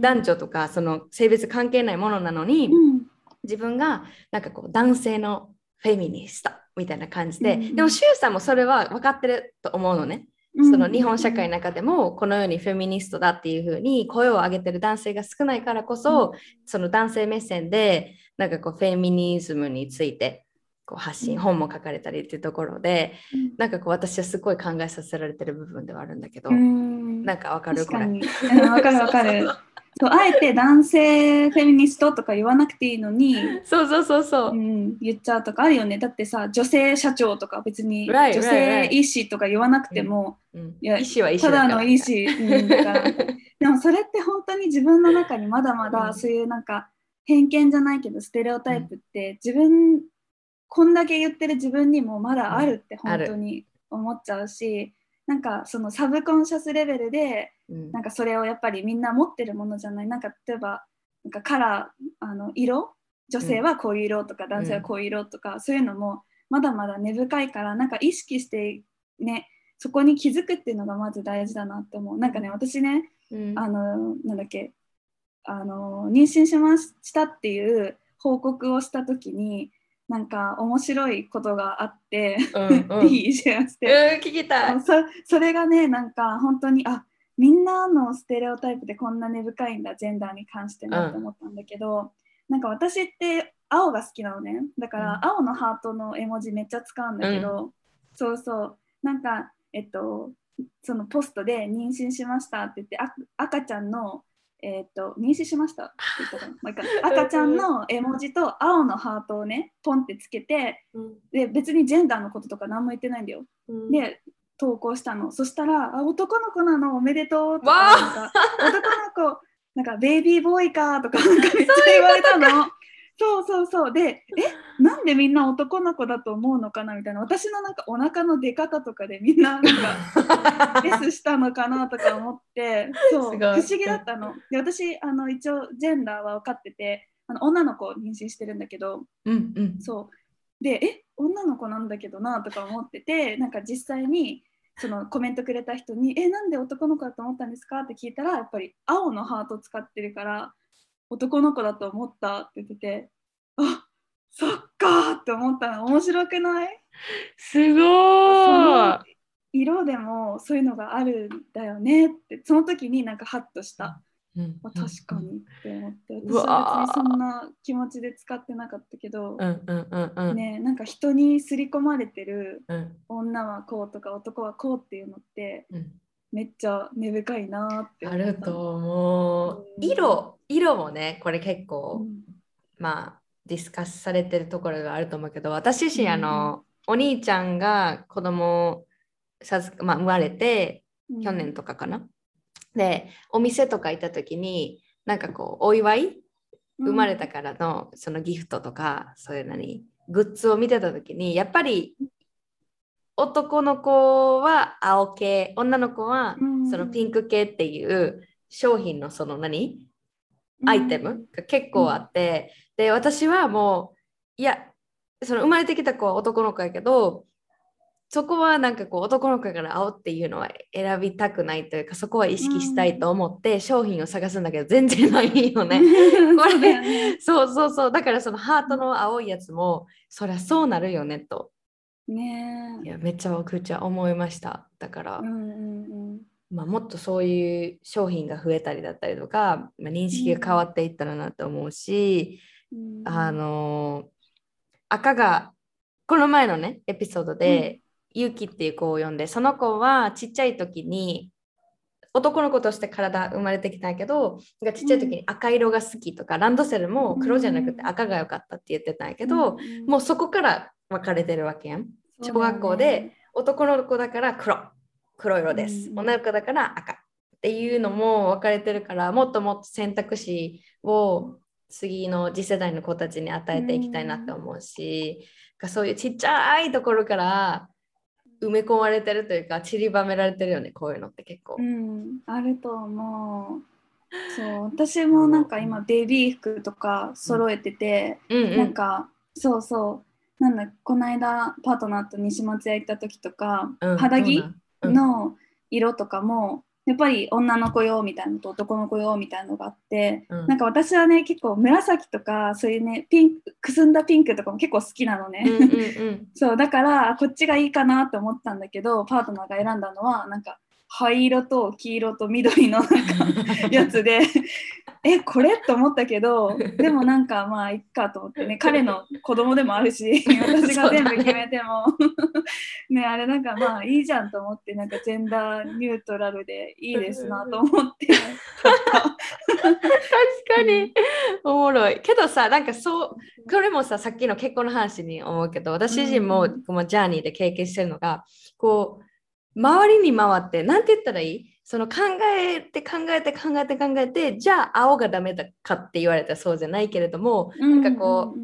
男女とかその性別関係ないものなのに、うん。自分がなんかこう男性のフェミニストみたいな感じで、でも周さんもそれは分かってると思うのね、うんその日本社会の中でもこのようにフェミニストだっていうふうに声を上げてる男性が少ないからこそ、その男性目線でなんかこうフェミニズムについてこう発信、うん本も書かれたりっていうところでうん。なんかこう私はすごい考えさせられてる部分ではあるんだけど、うん。なんかわかる？こわかるわかる。そうあえて男性フェミニストとか言わなくていいのに、そうそうそうそう。う。ん、言っちゃうとかあるよね。だってさ、女性社長とか別に女性医師とか言わなくても、うん、いや意思は意た思だの医師、うん、だから。でもそれって本当に自分の中にまだまうんだそういうなんか偏見じゃないけどステレオタイプって自分、こんだけ言ってる自分にもまだあるって本当に思っちゃうし、なんかそのサブコンシャスレベルでうん。なんかそれをやっぱりみんな持ってるものじゃない。なんか例えばなんかカラーあの色？女性はこういう色とか、男性はこういう色とか、そういうのもまだまだ根深いからなんか意識してねそこに気づくっていうのがまず大事だなって思う。なんかね私ねうん。あのなんだっけあの妊娠しましたっていう報告をした時になんか面白いことがあって、うんうん。いいシェアして。うん、聞きたい。そそれがねなんか本当にあみんなのステレオタイプでこんな根深いんだジェンダーに関してなって思ったんだけど、なんか私って青が好きなのね。だからうん。青のハートの絵文字めっちゃ使うんだけど、そうそう。なんかえっとそのポストで妊娠しましたって言ってあ赤ちゃんのえっと妊娠しました？って言ったか 赤ちゃんの絵文字と青のハートをねポンってつけてうん。で別にジェンダーのこととか何も言ってないんだよ。うん。で投稿したの。そしたらあ男の子なの？おめでとうとか男の子なんかベイビーボーイかとかなんかめっちゃ言われたのそうそうそう。でえなんでみんな男の子だと思うのかなみたいな。私のなんかお腹の出方とかでみんななんか レスしたのかなとか思って。そう不思議だったの。で私あの一応ジェンダーは分かっててあの女の子を妊娠してるんだけど。うんうん。そう。でえ女の子なんだけどなとか思っててなんか実際にそのコメントくれた人に「えなんで男の子だと思ったんですか?」って聞いたらやっぱり青のハート使ってるから男の子だと思ったって言っててあそっかーって思ったの。面白くない？すごそのー色でもそういうのがあるんだよねってその時になんかハッとした、い。うんあ確かにって思って私は別にそんな気持ちで使ってなかったけど、うんうんうんうん。ねなんか人に刷り込まれてるうん。女はこうとか男はこうっていうのってうん。めっちゃ根深いなってあ思った。ると思う。うん色、色もね、これ結う構、ん。まあ、ディスカスされてるところがあると思うけど、私自身、うん。あの、お兄ちゃんが子供を授まあ、生まれて、去年とかかな。で、お店とか行った時に、なんかこう、お祝い生まれたからのそのギフトとかそういう何グッズを見てた時にやっぱり男の子は青系女の子はうん。そのピンク系っていう商品のその何アイテムが結構あって、で私はもういやその生まれてきた子は男の子やけどそこはなんかこう男の子やから青っていうのは選びたくないというかそこは意識したいと思って商品を探すんだけど全然ないよね。これそうそうそうそう。だからそのハートの青いやつもそりゃそうなるよねと。ねいやめちゃくちゃ思いました。だから、うんうんうんまあ、もっとそういう商品が増えたりだったりとか、まあ、認識が変わっていったらなと思うし、うん。あの赤がこの前のねエピソードで、ゆうきっていう子を呼んでその子はちっちゃい時に男の子として体生まれてきたけどなんかちっちゃい時に赤色が好きとか、ランドセルも黒じゃなくて赤が良かったって言ってたんやけど、うん。もうそこから分かれてるわけやん。小学校で男の子だから黒黒色です、うん。女の子だから赤。っていうのも分かれてるからもっともっと選択肢を次の次世代の子たちに与えていきたいなって思うし、そういうちっちゃいところから埋め込まれてるというか散りばめられてるよねこういうのって結構。うん、あると思う。そう。私もなんか今ベビー服とか揃えてて、うんうん。なんかそうそう。なんだこの間パートナーと西松屋行った時とか、うん肌着の色とかもやっぱり女の子用みたいなのと男の子用みたいなのがあって、うん。なんか私はね結構紫とかそういうねピンクくすんだピンクとかも結構好きなのね。うんうんうん。そうだからこっちがいいかなって思ったんだけどパートナーが選んだのはなんか灰色と黄色と緑のやつで えこれ？と思ったけどでもなんかまあいっかと思ってね彼の子供でもあるし私が全部決めても。ねあれなんかまあいいじゃんと思ってなんかジェンダーニュートラルでいいですなと思って。確かに。おもろい。けどさなんかそうこれもささっきの結婚の話に思うけど私自身も,、うんこのジャーニーで経験してるのがこう周りに回ってなんて言ったらいい？その考えて考えて考えて考えてじゃあ青がダメだかって言われたらそうじゃないけれどもなんかこう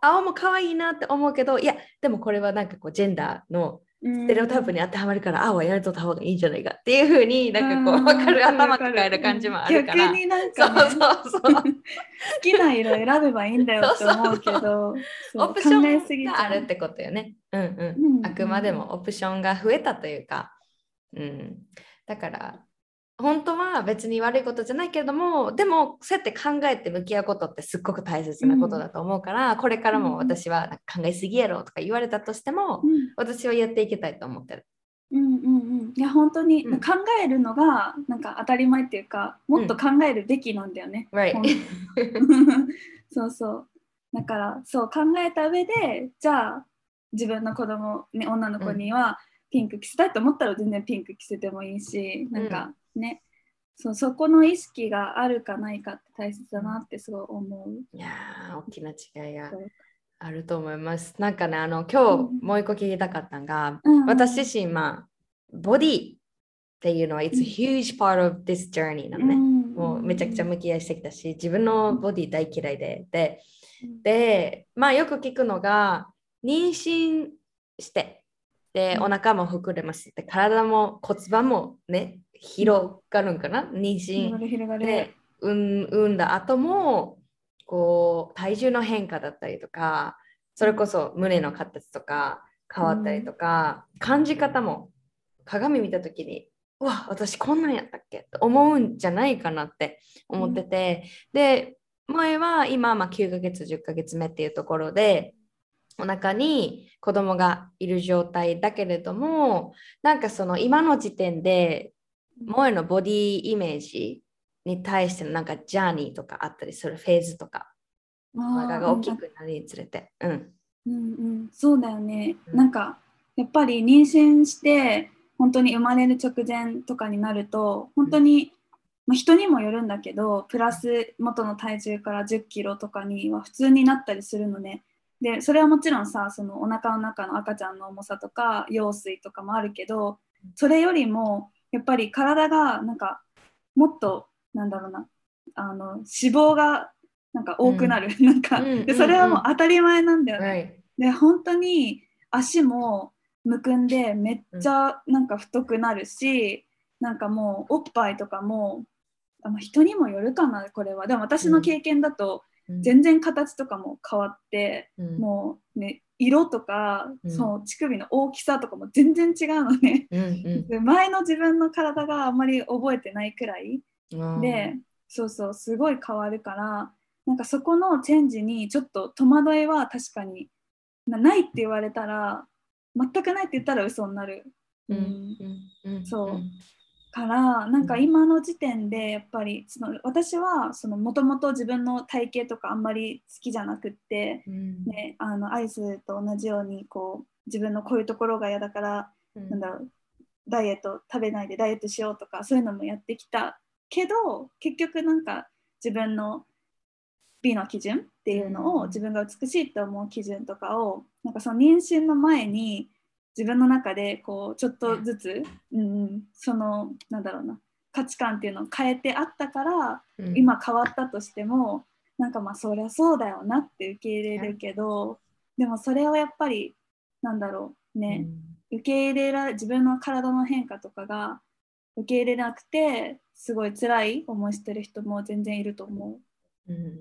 青も可愛いなって思うけどいやでもこれはなんかこうジェンダーのうんステレオタイプに当てはまるから青はやめとった方がいいんじゃないかっていうふうになんかこううん分かるわ頭抱える感じもあるから。逆になんそうか、ね、そうそう。好きな色選べばいいんだよって思うけどそうオプションがあるってことよね。うんうん。うんあくまでもオプションが増えたというか、うん。だから、本当は別に悪いことじゃないけれども、でもそうやって考えて向き合うことってすっごく大切なことだと思うから、これからも私はなんか考えすぎやろとか言われたとしても、うん。私はやっていきたいと思ってる。うんうん。うんいや本当に、うん。考えるのがなんか当たり前っていうかもっと考えるべきなんだよね、そうそう。だからそう考えた上でじゃあ自分の子供ね女の子にはピンク着せたいと思ったら全然ピンク着せてもいいし、なんかねそうそこの意識があるかないかって大切だなってすごい思う。いやー、大きな違いがあると思います。なんかね、あの、今うん日もう一個聞きたかったのが、うん私自身、まあ、ボディっていうのは、it's a huge part of this journey なのね。もうめちゃくちゃ向き合いしてきたし、自分のボディ大嫌いで。で、でまあよく聞くのが、妊娠して、で、うん。お腹も膨れますで、体も骨盤もね、広がるんかな？妊娠で産産んだ後も、こう、体重の変化だったりとか、それこそ胸の形とか変わったりとか、感じ方も鏡見た時にうわ私こんなんやったっけ？って思うんじゃないかなって思ってて、で前は今、まあ、9ヶ月10ヶ月目っていうところでお腹に子供がいる状態だけれどもなんかその今の時点で萌えのボディイメージに対してのなんかジャーニーとかあったりするフェーズとかお腹が大きくなるにつれて。うんうんうん、そうだよね、うんなんかやっぱり妊娠して本当に生まれる直前とかになると本当に、まあ、人にもよるんだけどプラス元の体重から1 0キロとかには普通になったりするのね。でそれはもちろんさそのお腹の中の赤ちゃんの重さとか羊水とかもあるけどそれよりもやっぱり体がなんかもっとなんだろうなあの脂肪がなんか多くなる、なんかうんうんでそれはもう当たり前なんだよね。Right. で本当に足もむくんでめっちゃなんか太くなるし、なんかもうおっぱいとかもあまあ人にもよるかなこれは。でも私の経験だとうん全然形とかも変わって、うん。もうね色とか、うん。その乳首の大きさとかも全然違うのね。うん で前の自分の体があんまり覚えてないくらい。うんで、そうそうすごい変わるからなんかそこのチェンジにちょっと戸惑いは確かになないって言われたら全くないって言ったら嘘になる、うん。うん。うん。うん。そうからなんか今の時点でやっぱりその私はもともと自分の体型とかあんまり好きじゃなくって、うん。ね、あのアイスと同じようにこう自分のこういうところが嫌だから、うん。なんだろうダイエット食べないでダイエットしようとかそういうのもやってきた。けど結局なんか自分の美の基準っていうのを、うん。自分が美しいと思う基準とかをなんかその妊娠の前に自分の中でこうちょっとずつ、うんうん、そのなんだろうな価値観っていうのを変えてあったから、うん。今変わったとしてもなんかまあそりゃそうだよなって受け入れるけど、でもそれをやっぱりなんだろうね、受け入れら自分の体の変化とかが受け入れなくてすごい辛い思いしてる人も全然いると思うんうんうん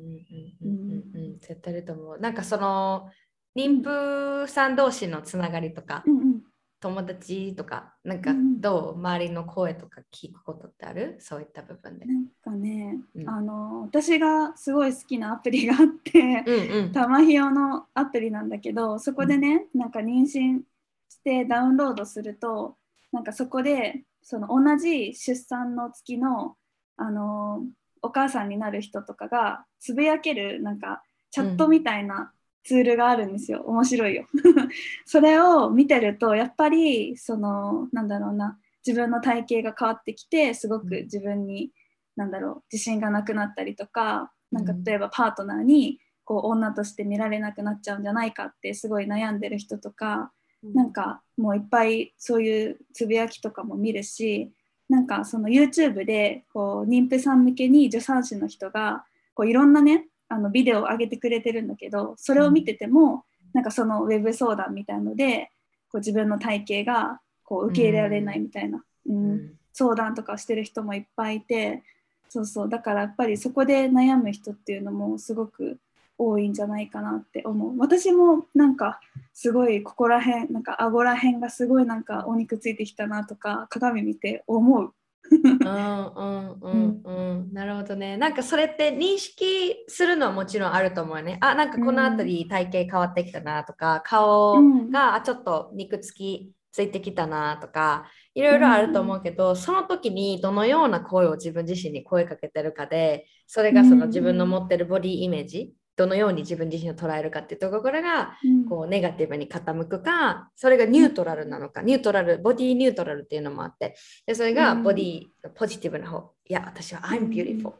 うんうん。うん。絶対いると思う。なんかその妊婦さん同士のつながりとか、う。うんうん友達とか、なんかうんどう？周りの声とか聞くことってある？そういった部分で。なんかね、うんあの私がすごい好きなアプリがあって、うんうん。玉ひよのアプリなんだけどそこでね、なんか妊娠してダウンロードするとなんかそこでその同じ出産の月のあのお母さんになる人とかがつぶやけるなんかチャットみたいなツールがあるんですよ、面白いよ。それを見てるとやっぱりそのなんだろうな。自分の体型が変わってきてすごく自分に、なんだろう自信がなくなったりとかなんかうん例えばパートナーにこう女として見られなくなっちゃうんじゃないかってすごい悩んでる人とかなんかもういっぱいそういうつぶやきとかも見るしなんかその YouTube でこう妊婦さん向けに助産師の人がこういろんなねあのビデオを上げてくれてるんだけどそれを見てても、なんかそのウェブ相談みたいのでこう自分の体型がこう受け入れられないみたいな、うんうん。相談とかしてる人もいっぱいいてそうそう。だからやっぱりそこで悩む人っていうのもすごく多いんじゃないかなって思う。私もなんかすごいここら辺なんか顎ら辺がすごいなんかお肉ついてきたなとか鏡見て思ううんうんうん。うんなるほどね。なんかそれって認識するのはもちろんあると思うよね。あなんかこの辺り体型変わってきたなとか、顔うん。があちょっと肉つきついてきたなとかいろいろあると思うけど、その時にどのような声を自分自身に声かけてるかでそれがその自分の持ってるボディイメージ、どのように自分自身を捉えるかっていうところがうん。こうネガティブに傾くかそれがニュートラルなのか、ニュートラルボディニュートラルっていうのもあってでそれがボディのポジティブな方、いや私は I'm beautiful、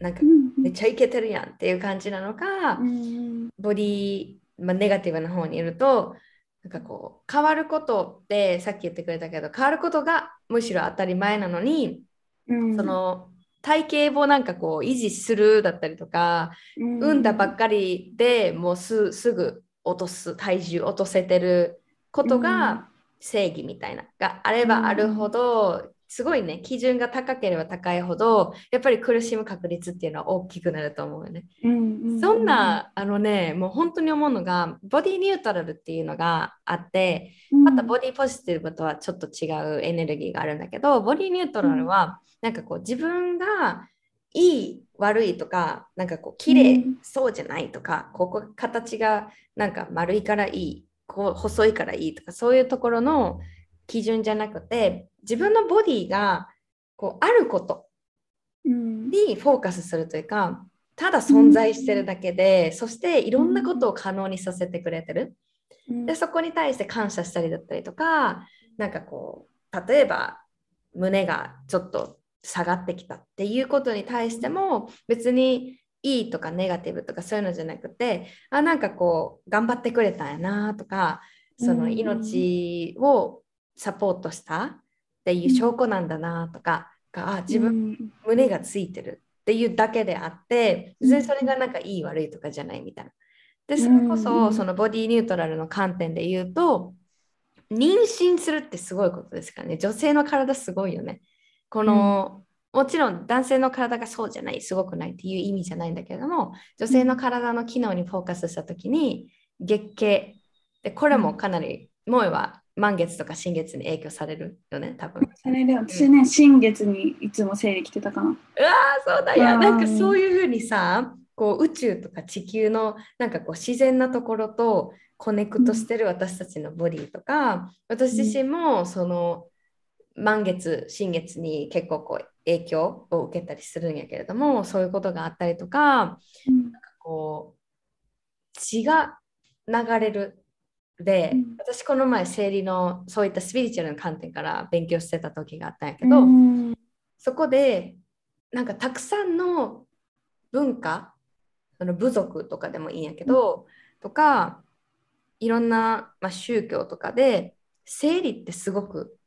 なんかうんめっちゃイケてるやんっていう感じなのか、うん。ボディ、まあ、ネガティブな方にいるとなんかこう変わることってさっき言ってくれたけど変わることがむしろ当たり前なのに、うん。その体型をなんかこう維持するだったりとか、うん。産んだばっかりでもうすすぐ落とす体重落とせてることうん。が正義みたいながあればあるほど、すごいね基準が高ければ高いほどやっぱり苦しむ確率っていうのは大きくなると思うよね。うんそんなあのねもう本当に思うのがボディニュートラルっていうのがあってまたボディポジティブとはちょっと違うエネルギーがあるんだけどボディニュートラルはなんかこう自分がいい悪いとかなんかこう綺麗、うん。そうじゃないとかここ形がなんか丸いからいいこう細いからいいとかそういうところの基準じゃなくて自分のボディがこうあることうん。にフォーカスするというかただ存在してるだけで、そしていろんなことを可能にさせてくれてる。うん。でそこに対して感謝したりだったりとかなんかこう例えば胸がちょっと下がってきたっていうことに対しても別にいいとかネガティブとかそういうのじゃなくてあなんかこう頑張ってくれたんやなとかそのうん。命をサポートした？っていう証拠なんだなとかがあ自分うん。胸がついてるっていうだけであって別にそれがなんかいい悪いとかじゃないみたいな。でそれこうんそそのボディニュートラルの観点で言うと妊娠するってすごいことですからね。女性の体すごいよね。この、もちろん男性の体がそうじゃない、すごくないっていう意味じゃないんだけれども、女性の体の機能にフォーカスしたときに、月経で、これもかなり、もうは満月とか新月に影響されるよね、多分。それで私ね、新月にいつも生理来てたかな。うわーそうだよ。うんなんかそういうふうにさ、こう宇宙とか地球のなんかこう自然なところとコネクトしてる私たちのボディとか、私自身もその満月、新月に結構こう影響を受けたりするんやけれども、そういうことがあったりとか、うんこう血が流れるで、うん。私この前生理のそういったスピリチュアルな観点から勉強してた時があったんやけど、うん。そこでなんかたくさんの文化その部族とかでもいいんやけど、とかいろんな、まあ、宗教とかで生理ってすごく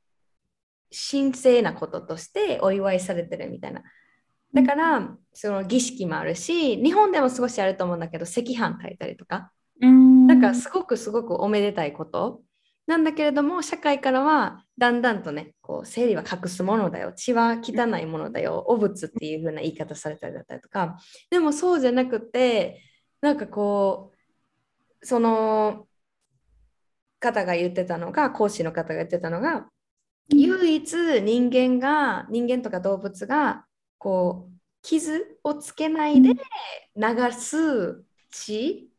神聖なこととしてお祝いされてるみたいな。だから、その儀式もあるし日本でも少しあると思うんだけど赤飯炊いたりとかうん。なんかすごくすごくおめでたいこと。なんだけれども社会からはだんだんとねこう生理は隠すものだよ。血は汚いものだよ。汚物っていう風な言い方されたりだったりとか。でもそうじゃなくてなんかこうその方が言ってたのが講師の方が言ってたのが唯一人間が人間とか動物がこう傷をつけないで流す血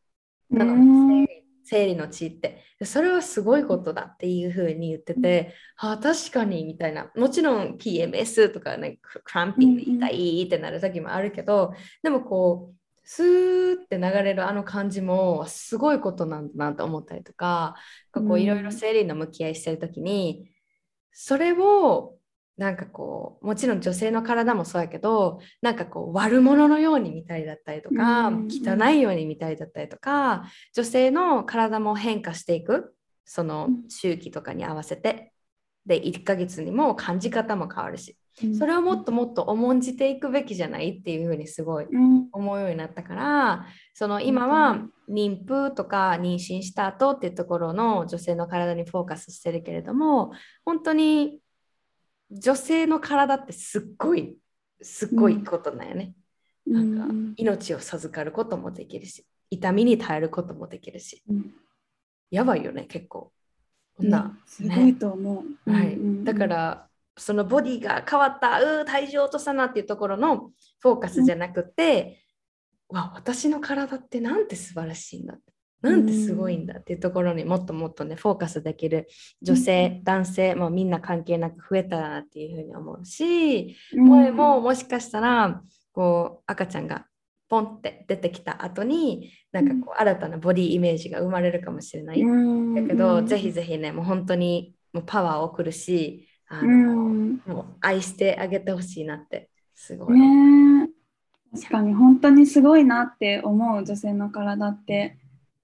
生理生理の血って。でそれはすごいことだっていうふうに言ってて、ああ確かにみたいな。もちろん PMS とかねククランピング痛いってなる時もあるけど、でもこうスーって流れるあの感じもすごいことなんだなと思ったりとかいろいろ生理の向き合いしてる時にそれをなんかこうもちろん女性の体もそうやけどなんかこう悪者のように見たりだったりとか、うん汚いように見たりだったりとか女性の体も変化していくそのうん。周期とかに合わせて。で1ヶ月にも感じ方も変わるし。それをもっともっと重んじていくべきじゃないっていうふうにすごいうん。思うようになったからその今は妊婦とか妊娠した後っていうところの女性の体にフォーカスしてるけれども本当に女性の体ってすっごいすっごいことなんよね、なんかうん。命を授かることもできるし痛みに耐えることもできるし。うん。やばいよね結構。こん。ねな、すごいと思う。はい。うんだからそのボディが変わったうー体重落としたなっていうところのフォーカスじゃなくて、わ私の体ってなんて素晴らしいんだってなんてすごいんだっていうところにもっともっとねフォーカスできる女性、男性もうみんな関係なく増えたらなっていうふうに思うし、声ももしかしたらこう赤ちゃんがポンって出てきた後になんかこう新たなボディイメージが生まれるかもしれない。だけど、ぜひぜひね、もう本当にもうパワーを送るし、あのうん。もう愛してあげてほしいなって、すごい。ねえ。確かに本当にすごいなって思う女性の体って。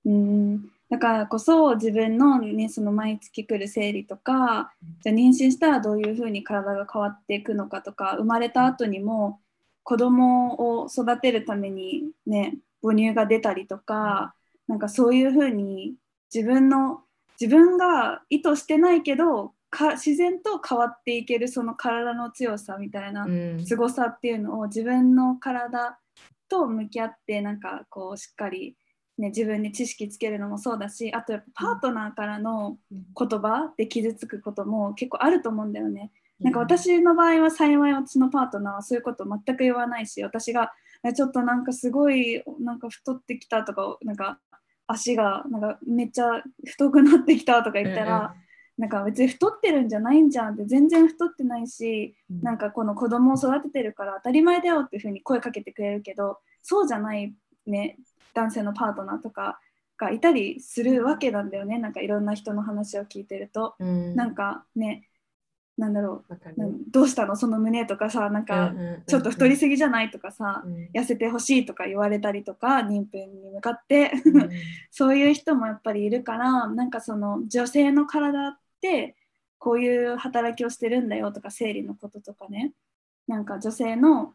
うん。だからこそ自分の,、ね、その毎月来る生理とかじゃあ妊娠したらどういうふうに体が変わっていくのかとか生まれた後にも子供を育てるためにね母乳が出たりとか、なんかそういうふうに自分の自分が意図してないけどか自然と変わっていけるその体の強さみたいなうん。凄さっていうのを自分の体と向き合ってなんかこうしっかり、ね、自分に知識つけるのもそうだしあとやっぱパートナーからの言葉で傷つくことも結構あると思うんだよね。なんか、私の場合は幸い私のパートナーはそういうこと全く言わないし私がえちょっとなんかすごいなんか太ってきたとかなんか足がなんかめっちゃ太くなってきたとか言ったら、なんか別に太ってるんじゃないんじゃんって全然太ってないしうん。なんかこの子供を育ててるから当たり前だよっていうふうに声かけてくれるけどそうじゃないね男性のパートナーとかがいたりするわけなんだよね。なんかいろんな人の話を聞いてると、うん、なんかねなんだろう。どうしたの？その胸とかさなんかちょっと太りすぎじゃないとかさ、うん。痩せてほしいとか言われたりとか妊婦に向かって。うん。そういう人もやっぱりいるからなんかその女性の体ってこういう働きをしてるんだよとか生理のこととかね。なんか女性の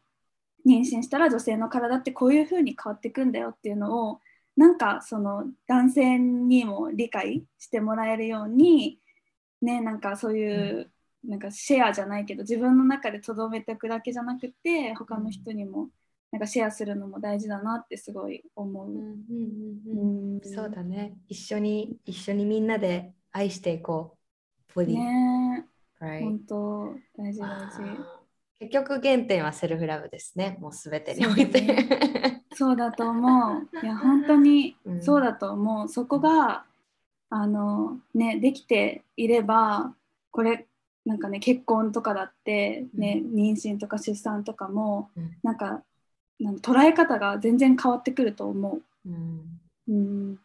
妊娠したら女性の体ってこういう風に変わっていくんだよっていうのをなんかその男性にも理解してもらえるようにねなんかそういう、なんかシェアじゃないけど自分の中でとどめておくだけじゃなくて他の人にもなんかシェアするのも大事だなってすごい思う。そうだね。一緒に一緒にみんなで愛していこう。ボディ。ね right 本当大事大あ事。ー結局原点はセルフラブですね。もうすべてにおいて。そうだと思う。いや本当にうんそうだと思う。そこがあのねできていればこれなんかね結婚とかだってね、妊娠とか出産とかもうんなんか捉え方が全然変わってくると思うんう。うん。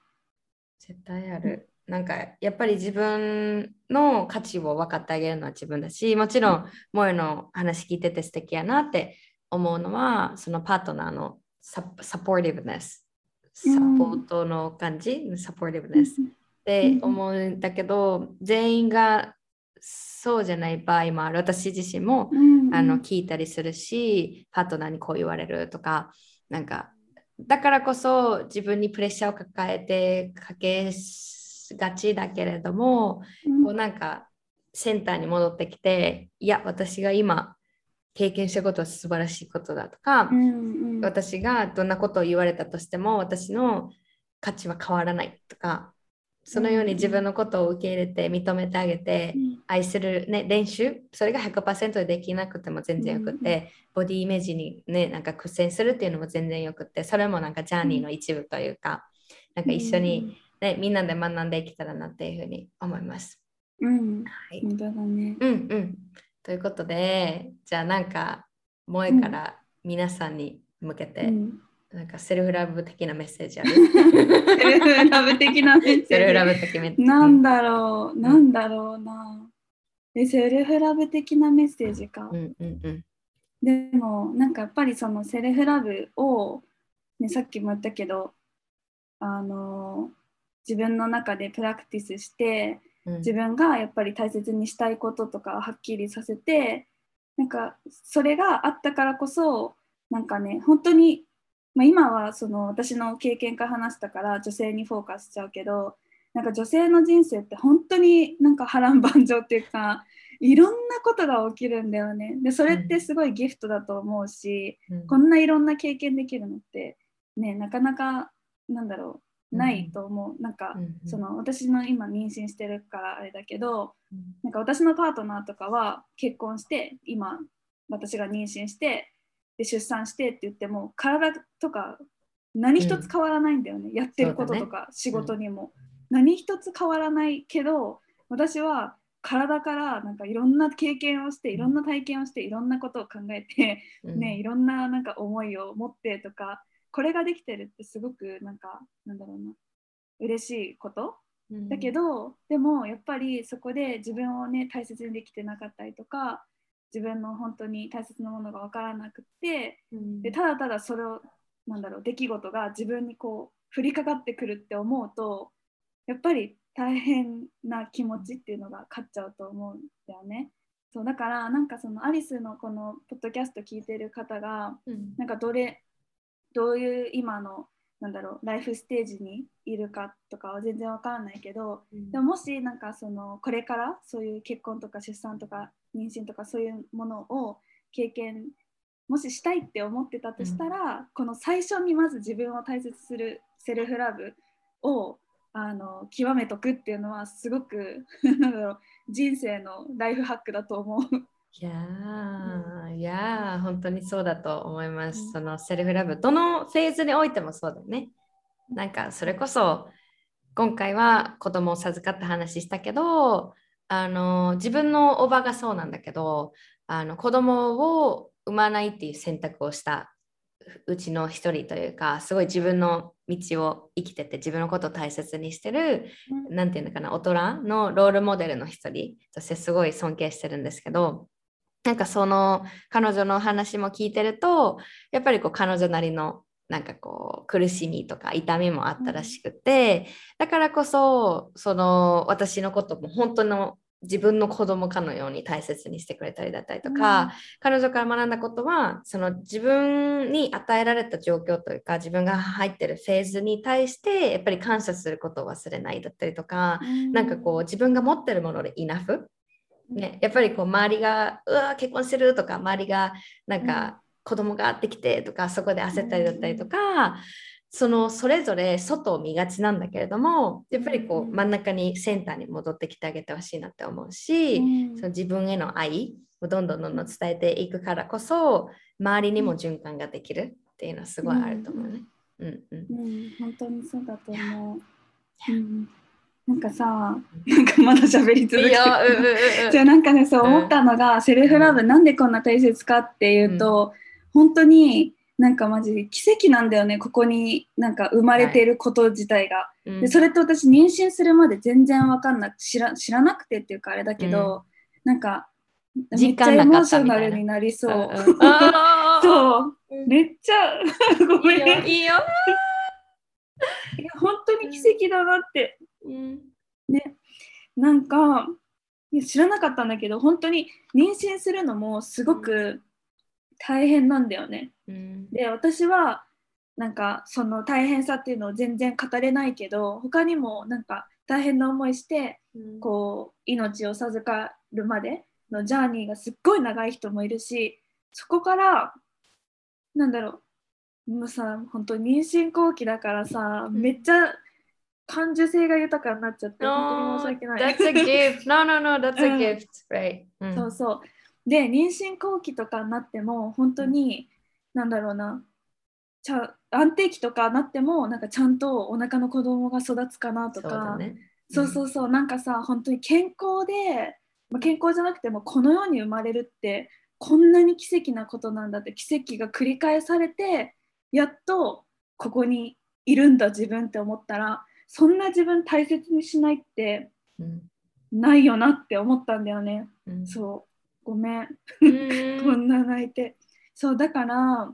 絶対ある。なんかやっぱり自分の価値を分かってあげるのは自分だし、もちろん萌えの話聞いてて素敵やなって思うのは、そのパートナーのササポーティブネス、サポートの感じ、サポーティブネスって思うんだけど、全員がそうじゃない場合もある。私自身もうん。あの聞いたりするし、パートナーにこう言われるとか、なんか、だからこそ自分にプレッシャーを抱えてかけがちだけれども、こうなんかセンターに戻ってきて、いや、私が今経験したことは素晴らしいことだとか、うんうん。私がどんなことを言われたとしても、私の価値は変わらないとか、そのように自分のことを受け入れて認めてあげて、愛する、ね、練習それが100%できなくても全然よくて、ボディイメージにねなんか苦戦するっていうのも全然よくてそれもなんかジャーニーの一部というか、なんか一緒に、ねみんなで学んでいけたらなっていうふうに思います。うん、はい、本当だね。うんうん。ということでじゃあなんか萌えから皆さんに向けて、うんなんかセルフラブ的なメッセージある？セルフラブ的な メッセセルフラーブ的メッセージ。ジ。なんだろう、なんだろうな。えセルフラブ的なメッセージか。うんうんうんでもなんかやっぱりそのセルフラブを、ね、さっきも言ったけどあの自分の中でプラクティスしてうん。自分がやっぱり大切にしたいこととかをはっきりさせてなんかそれがあったからこそなんかね本当に、まあ、今はその私の経験から話したから女性にフォーカスしちゃうけどなんか女性の人生って本当になんか波乱万丈っていうかいろんなことが起きるんだよね。でそれってすごいギフトだと思うし、うん。こんないろんな経験できるのってねなかなかなんだろうないと思う。なんかうんうん。その私の今妊娠してるからあれだけどうん。なんか私のパートナーとかは結婚して今私が妊娠してで出産してって言っても体とか何一つ変わらないんだよね、やってることとか、仕事にも、何一つ変わらないけど私は体からなんかいろんな経験をしていろんな体験をしていろんなことを考えて、うん。ねいろんななんか思いを持ってとかこれができてるってすごくなんかなんだろうな。嬉しいこと？うん。だけど、でもやっぱりそこで自分をね大切にできてなかったりとか自分の本当に大切なものが分からなくってうん。でただただそれをなんだろう出来事が自分にこう降りかかってくるって思うとやっぱり大変な気持ちっていうのが勝っちゃうと思うんだよね。そうだからなんかそのアリスのこのポッドキャスト聞いてる方がうん。なんかどれどういう今のなんだろうライフステージにいるかとかは全然わからないけどでももしなんかそのこれからそういう結婚とか出産とか妊娠とかそういうものを経験もししたいって思ってたとしたら、この最初にまず自分を大切にするセルフラブをあの極めとくっていうのはすごく なんだろう人生のライフハックだと思う。いやー、いやー、本当にそうだと思います。うんそのセルフラブ、どのフェーズにおいてもそうだね。なんかそれこそ、今回は子供を授かった話したけど、あの自分のおばがそうなんだけど、あの子供を産まないっていう選択をしたうちの一人というか、すごい自分の道を生きてて、自分のことを大切にしてるなんていうのかな、大人のロールモデルの一人としてすごい尊敬してるんですけど、なんかその彼女の話も聞いてると、やっぱりこう彼女なりのなんかこう苦しみとか痛みもあったらしくて、だからこそその私のことも本当の自分の子供かのように大切にしてくれたりだったりとか、うん、彼女から学んだことはその自分に与えられた状況というか自分が入ってるフェーズに対してやっぱり感謝することを忘れないだったりとか、うん、なんかこう自分が持ってるものでイナフ、ね、やっぱりこう周りがうわ結婚してるとか周りがなんか子供があってきてとかそこで焦ったりだったりとか、そのそれぞれ外を見がちなんだけれどもやっぱりこう真ん中にセンターに戻ってきてあげてほしいなって思うし、うん、その自分への愛をどんどんどんどん伝えていくからこそ周りにも循環ができるっていうのはすごいあると思うね。うん。うんうん、本当にそうだと思う。うんなんかさ、なんかまだ喋り続けて じゃあなんかね、そう思ったのが、セルフラブなんでこんな大切かっていうと、本当になんかマジで奇跡なんだよねここになんか生まれていること自体が、はい、でそれって私妊娠するまで全然わかんなく知ら知らなくてっていうかあれだけど、うん、なんかめっちゃエモーショナルになりそう。そう、めっちゃ ごめん。いいよ。いや本当に奇跡だなって。うん、ね、なんか知らなかったんだけど本当に妊娠するのもすごく大変なんだよね。うん、で私はなんかその大変さっていうのを全然語れないけど他にもなんか大変な思いして、うん、こう命を授かるまでのジャーニーがすっごい長い人もいるしそこからなんだろうもうさ本当に妊娠後期だからさ、めっちゃ感受性が豊かになっちゃって本当に申し訳ない。That's a gift. No, no, no, that's a gift. Right. そうそう。で妊娠後期とかになっても本当に、うん、なんだろうなちゃ安定期とかなってもなんかちゃんとお腹の子供が育つかなとかそう,、そうそうなんかさ本当に健康で、まあ、健康じゃなくてもこの世に生まれるってこんなに奇跡なことなんだって奇跡が繰り返されてやっとここにいるんだ自分って思ったらそんな自分大切にしないってないよなって思ったんだよね。うん、そう。ごめん。こんな泣いて。そうだから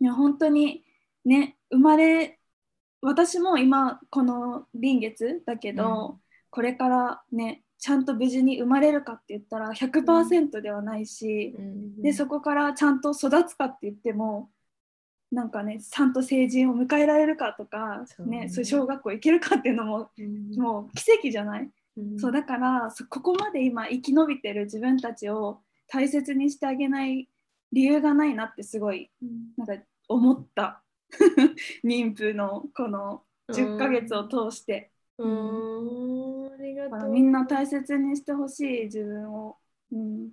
いや本当にね生まれ私も今この臨月だけど、うん、これからねちゃんと無事に生まれるかって言ったら100%ではないし、うん、でそこからちゃんと育つかって言ってもなんかねちゃんと成人を迎えられるかとかそうね、ねそう小学校行けるかっていうのも、うん、もう奇跡じゃない？そうだからここまで今生き延びてる自分たちを大切にしてあげない理由がないなってすごい、なんか思った。妊婦のこの10ヶ月を通して。うん。ありがとう。みんな大切にしてほしい自分を、うん、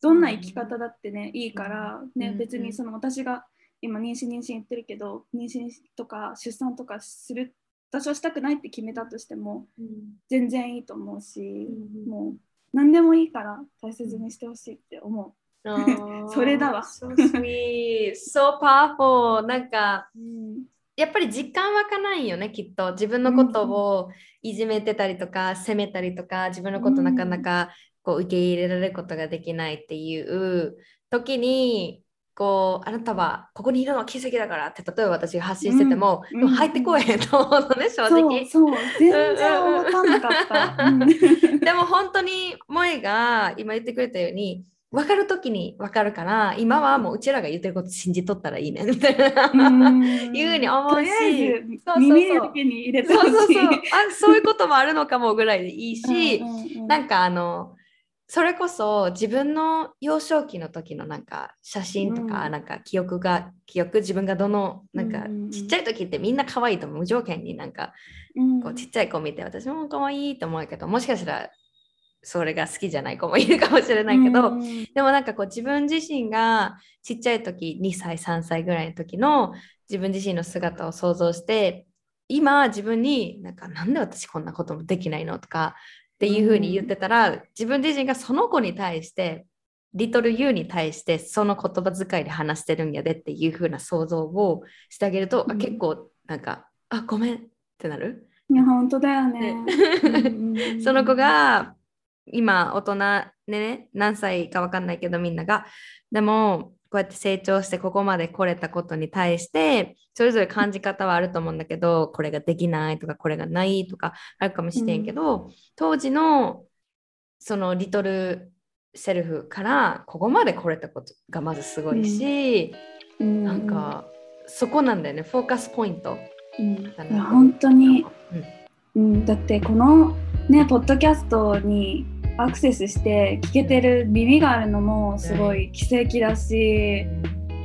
どんな生き方だってね、いいから、ね、別にその私が今妊娠妊娠言ってるけど妊娠とか出産とかする私はしたくないって決めたとしても、うん、全然いいと思うし、うん、もう何でもいいから大切にしてほしいって思う。それだわ。So sweet, so powerful. なんか、うん、やっぱり実感湧かないよね、きっと。自分のことをいじめてたりとか、責めたりとか、自分のことなかなかこう受け入れられることができないっていう時に、こうあなたはここにいるのは奇跡だからって例えば私が発信してても、うん、入ってこえへんと思うのね正直。そう全然分かんなかった、でも本当に萌えが今言ってくれたように分かる時に分かるから今はもううちらが言ってること信じとったらいいねみたいな。いうふうに思うし耳だけに入れてそうそうそう。あそういうこともあるのかもぐらいでいいし、うんうんうん、なんかあのそれこそ自分の幼少期の時のなんか写真とか、なんか記憶が記憶自分がどのなんかちっちゃい時ってみんな可愛いと無条件になんか、こうちっちゃい子見て私も可愛いと思うけどもしかしたらそれが好きじゃない子もいるかもしれないけど、でもなんかこう自分自身がちっちゃい時2歳3歳ぐらいの時の自分自身の姿を想像して今自分になんかなんで私こんなこともできないのとかっていうふうに言ってたら、うん、自分自身がその子に対してリトルユーに対してその言葉遣いで話してるんやでっていうふうな想像をしてあげると、うん、あ結構なんかあごめんってなる？いや本当だよね。その子が今大人でね何歳か分かんないけどみんながでもこうやって成長してここまで来れたことに対してそれぞれ感じ方はあると思うんだけどこれができないとかこれがないとかあるかもしれんけど、うん、当時のそのリトルセルフからここまで来れたことがまずすごいし、うん。なんかそこなんだよね。フォーカスポイント。うん。本当に、うん。うん、だってこのねポッドキャストにアクセスして聞けてる耳があるのもすごい奇跡だし、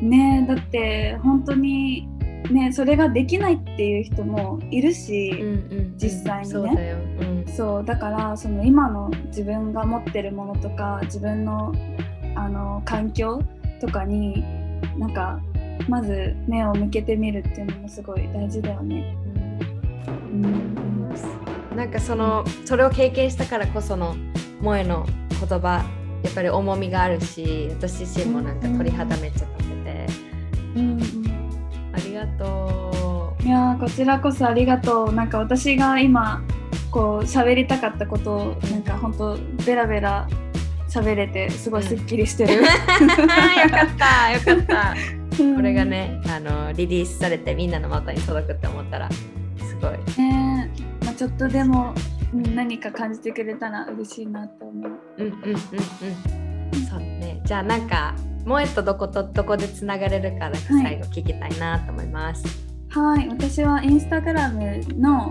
ねだって本当にねそれができないっていう人もいるし、うんうん実際にね。そうだからその今の自分が持ってるものとか自分のあの環境とかになんかまず目を向けてみるっていうのもすごい大事だよね。うん。なんかそのそれを経験したからこその萌えの言葉やっぱり重みがあるし私自身もなんか鳥肌めっちゃ立てて、うんありがといやーこちらこそありがとうなんか私が今こう喋りたかったことをなんか本当ベラベラ喋れてすごいすっきりしてう。る。よかったよかった。うんこれがねあのリリースされてみんなの元に届くって思ったらすごい。ねえまあ、ちょっとでもうん何か感じてくれたら嬉しいなと思う。うんうんうんうん。そうね。じゃあなんか萌えとどことどこでつながれるかだけ最後聞きたいなと思います。はい、私はインスタグラムの、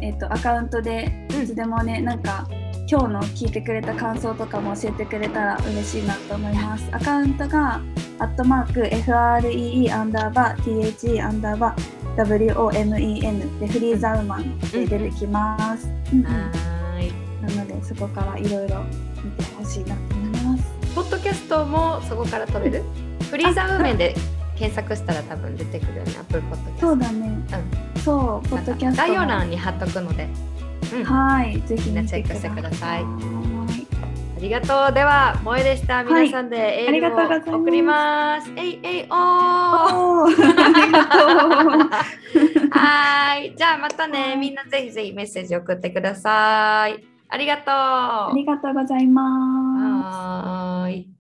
えっとアカウントでうんいつでもね、なんか今日の聞いてくれた感想とかも教えてくれたら嬉しいなと思います。アカウントが、アットマーク、FREE アンダーバー、THE アンダーバー、WOMEN でフリーザウマンで出てきます。うんうんはーい。なので、そこからいろいろ見てほしいなと思います。ポッドキャストもそこから撮れる？フリーザウーメンで検索したら多分出てくるよね、アップルポッドキャスト。そうだね。そう、ポッドキャストも。概要欄に貼っとくので、うん、あはい、ぜひみんなチェックしてくださいはいりがとう。では、萌えでした。皆さんでエーありがとうございますルを送ります。えいえいおーおーありがとう。はーい。じゃあまたね、みんなぜひぜひメッセージ送ってください。ありがとう。ありがとうございます。はーい。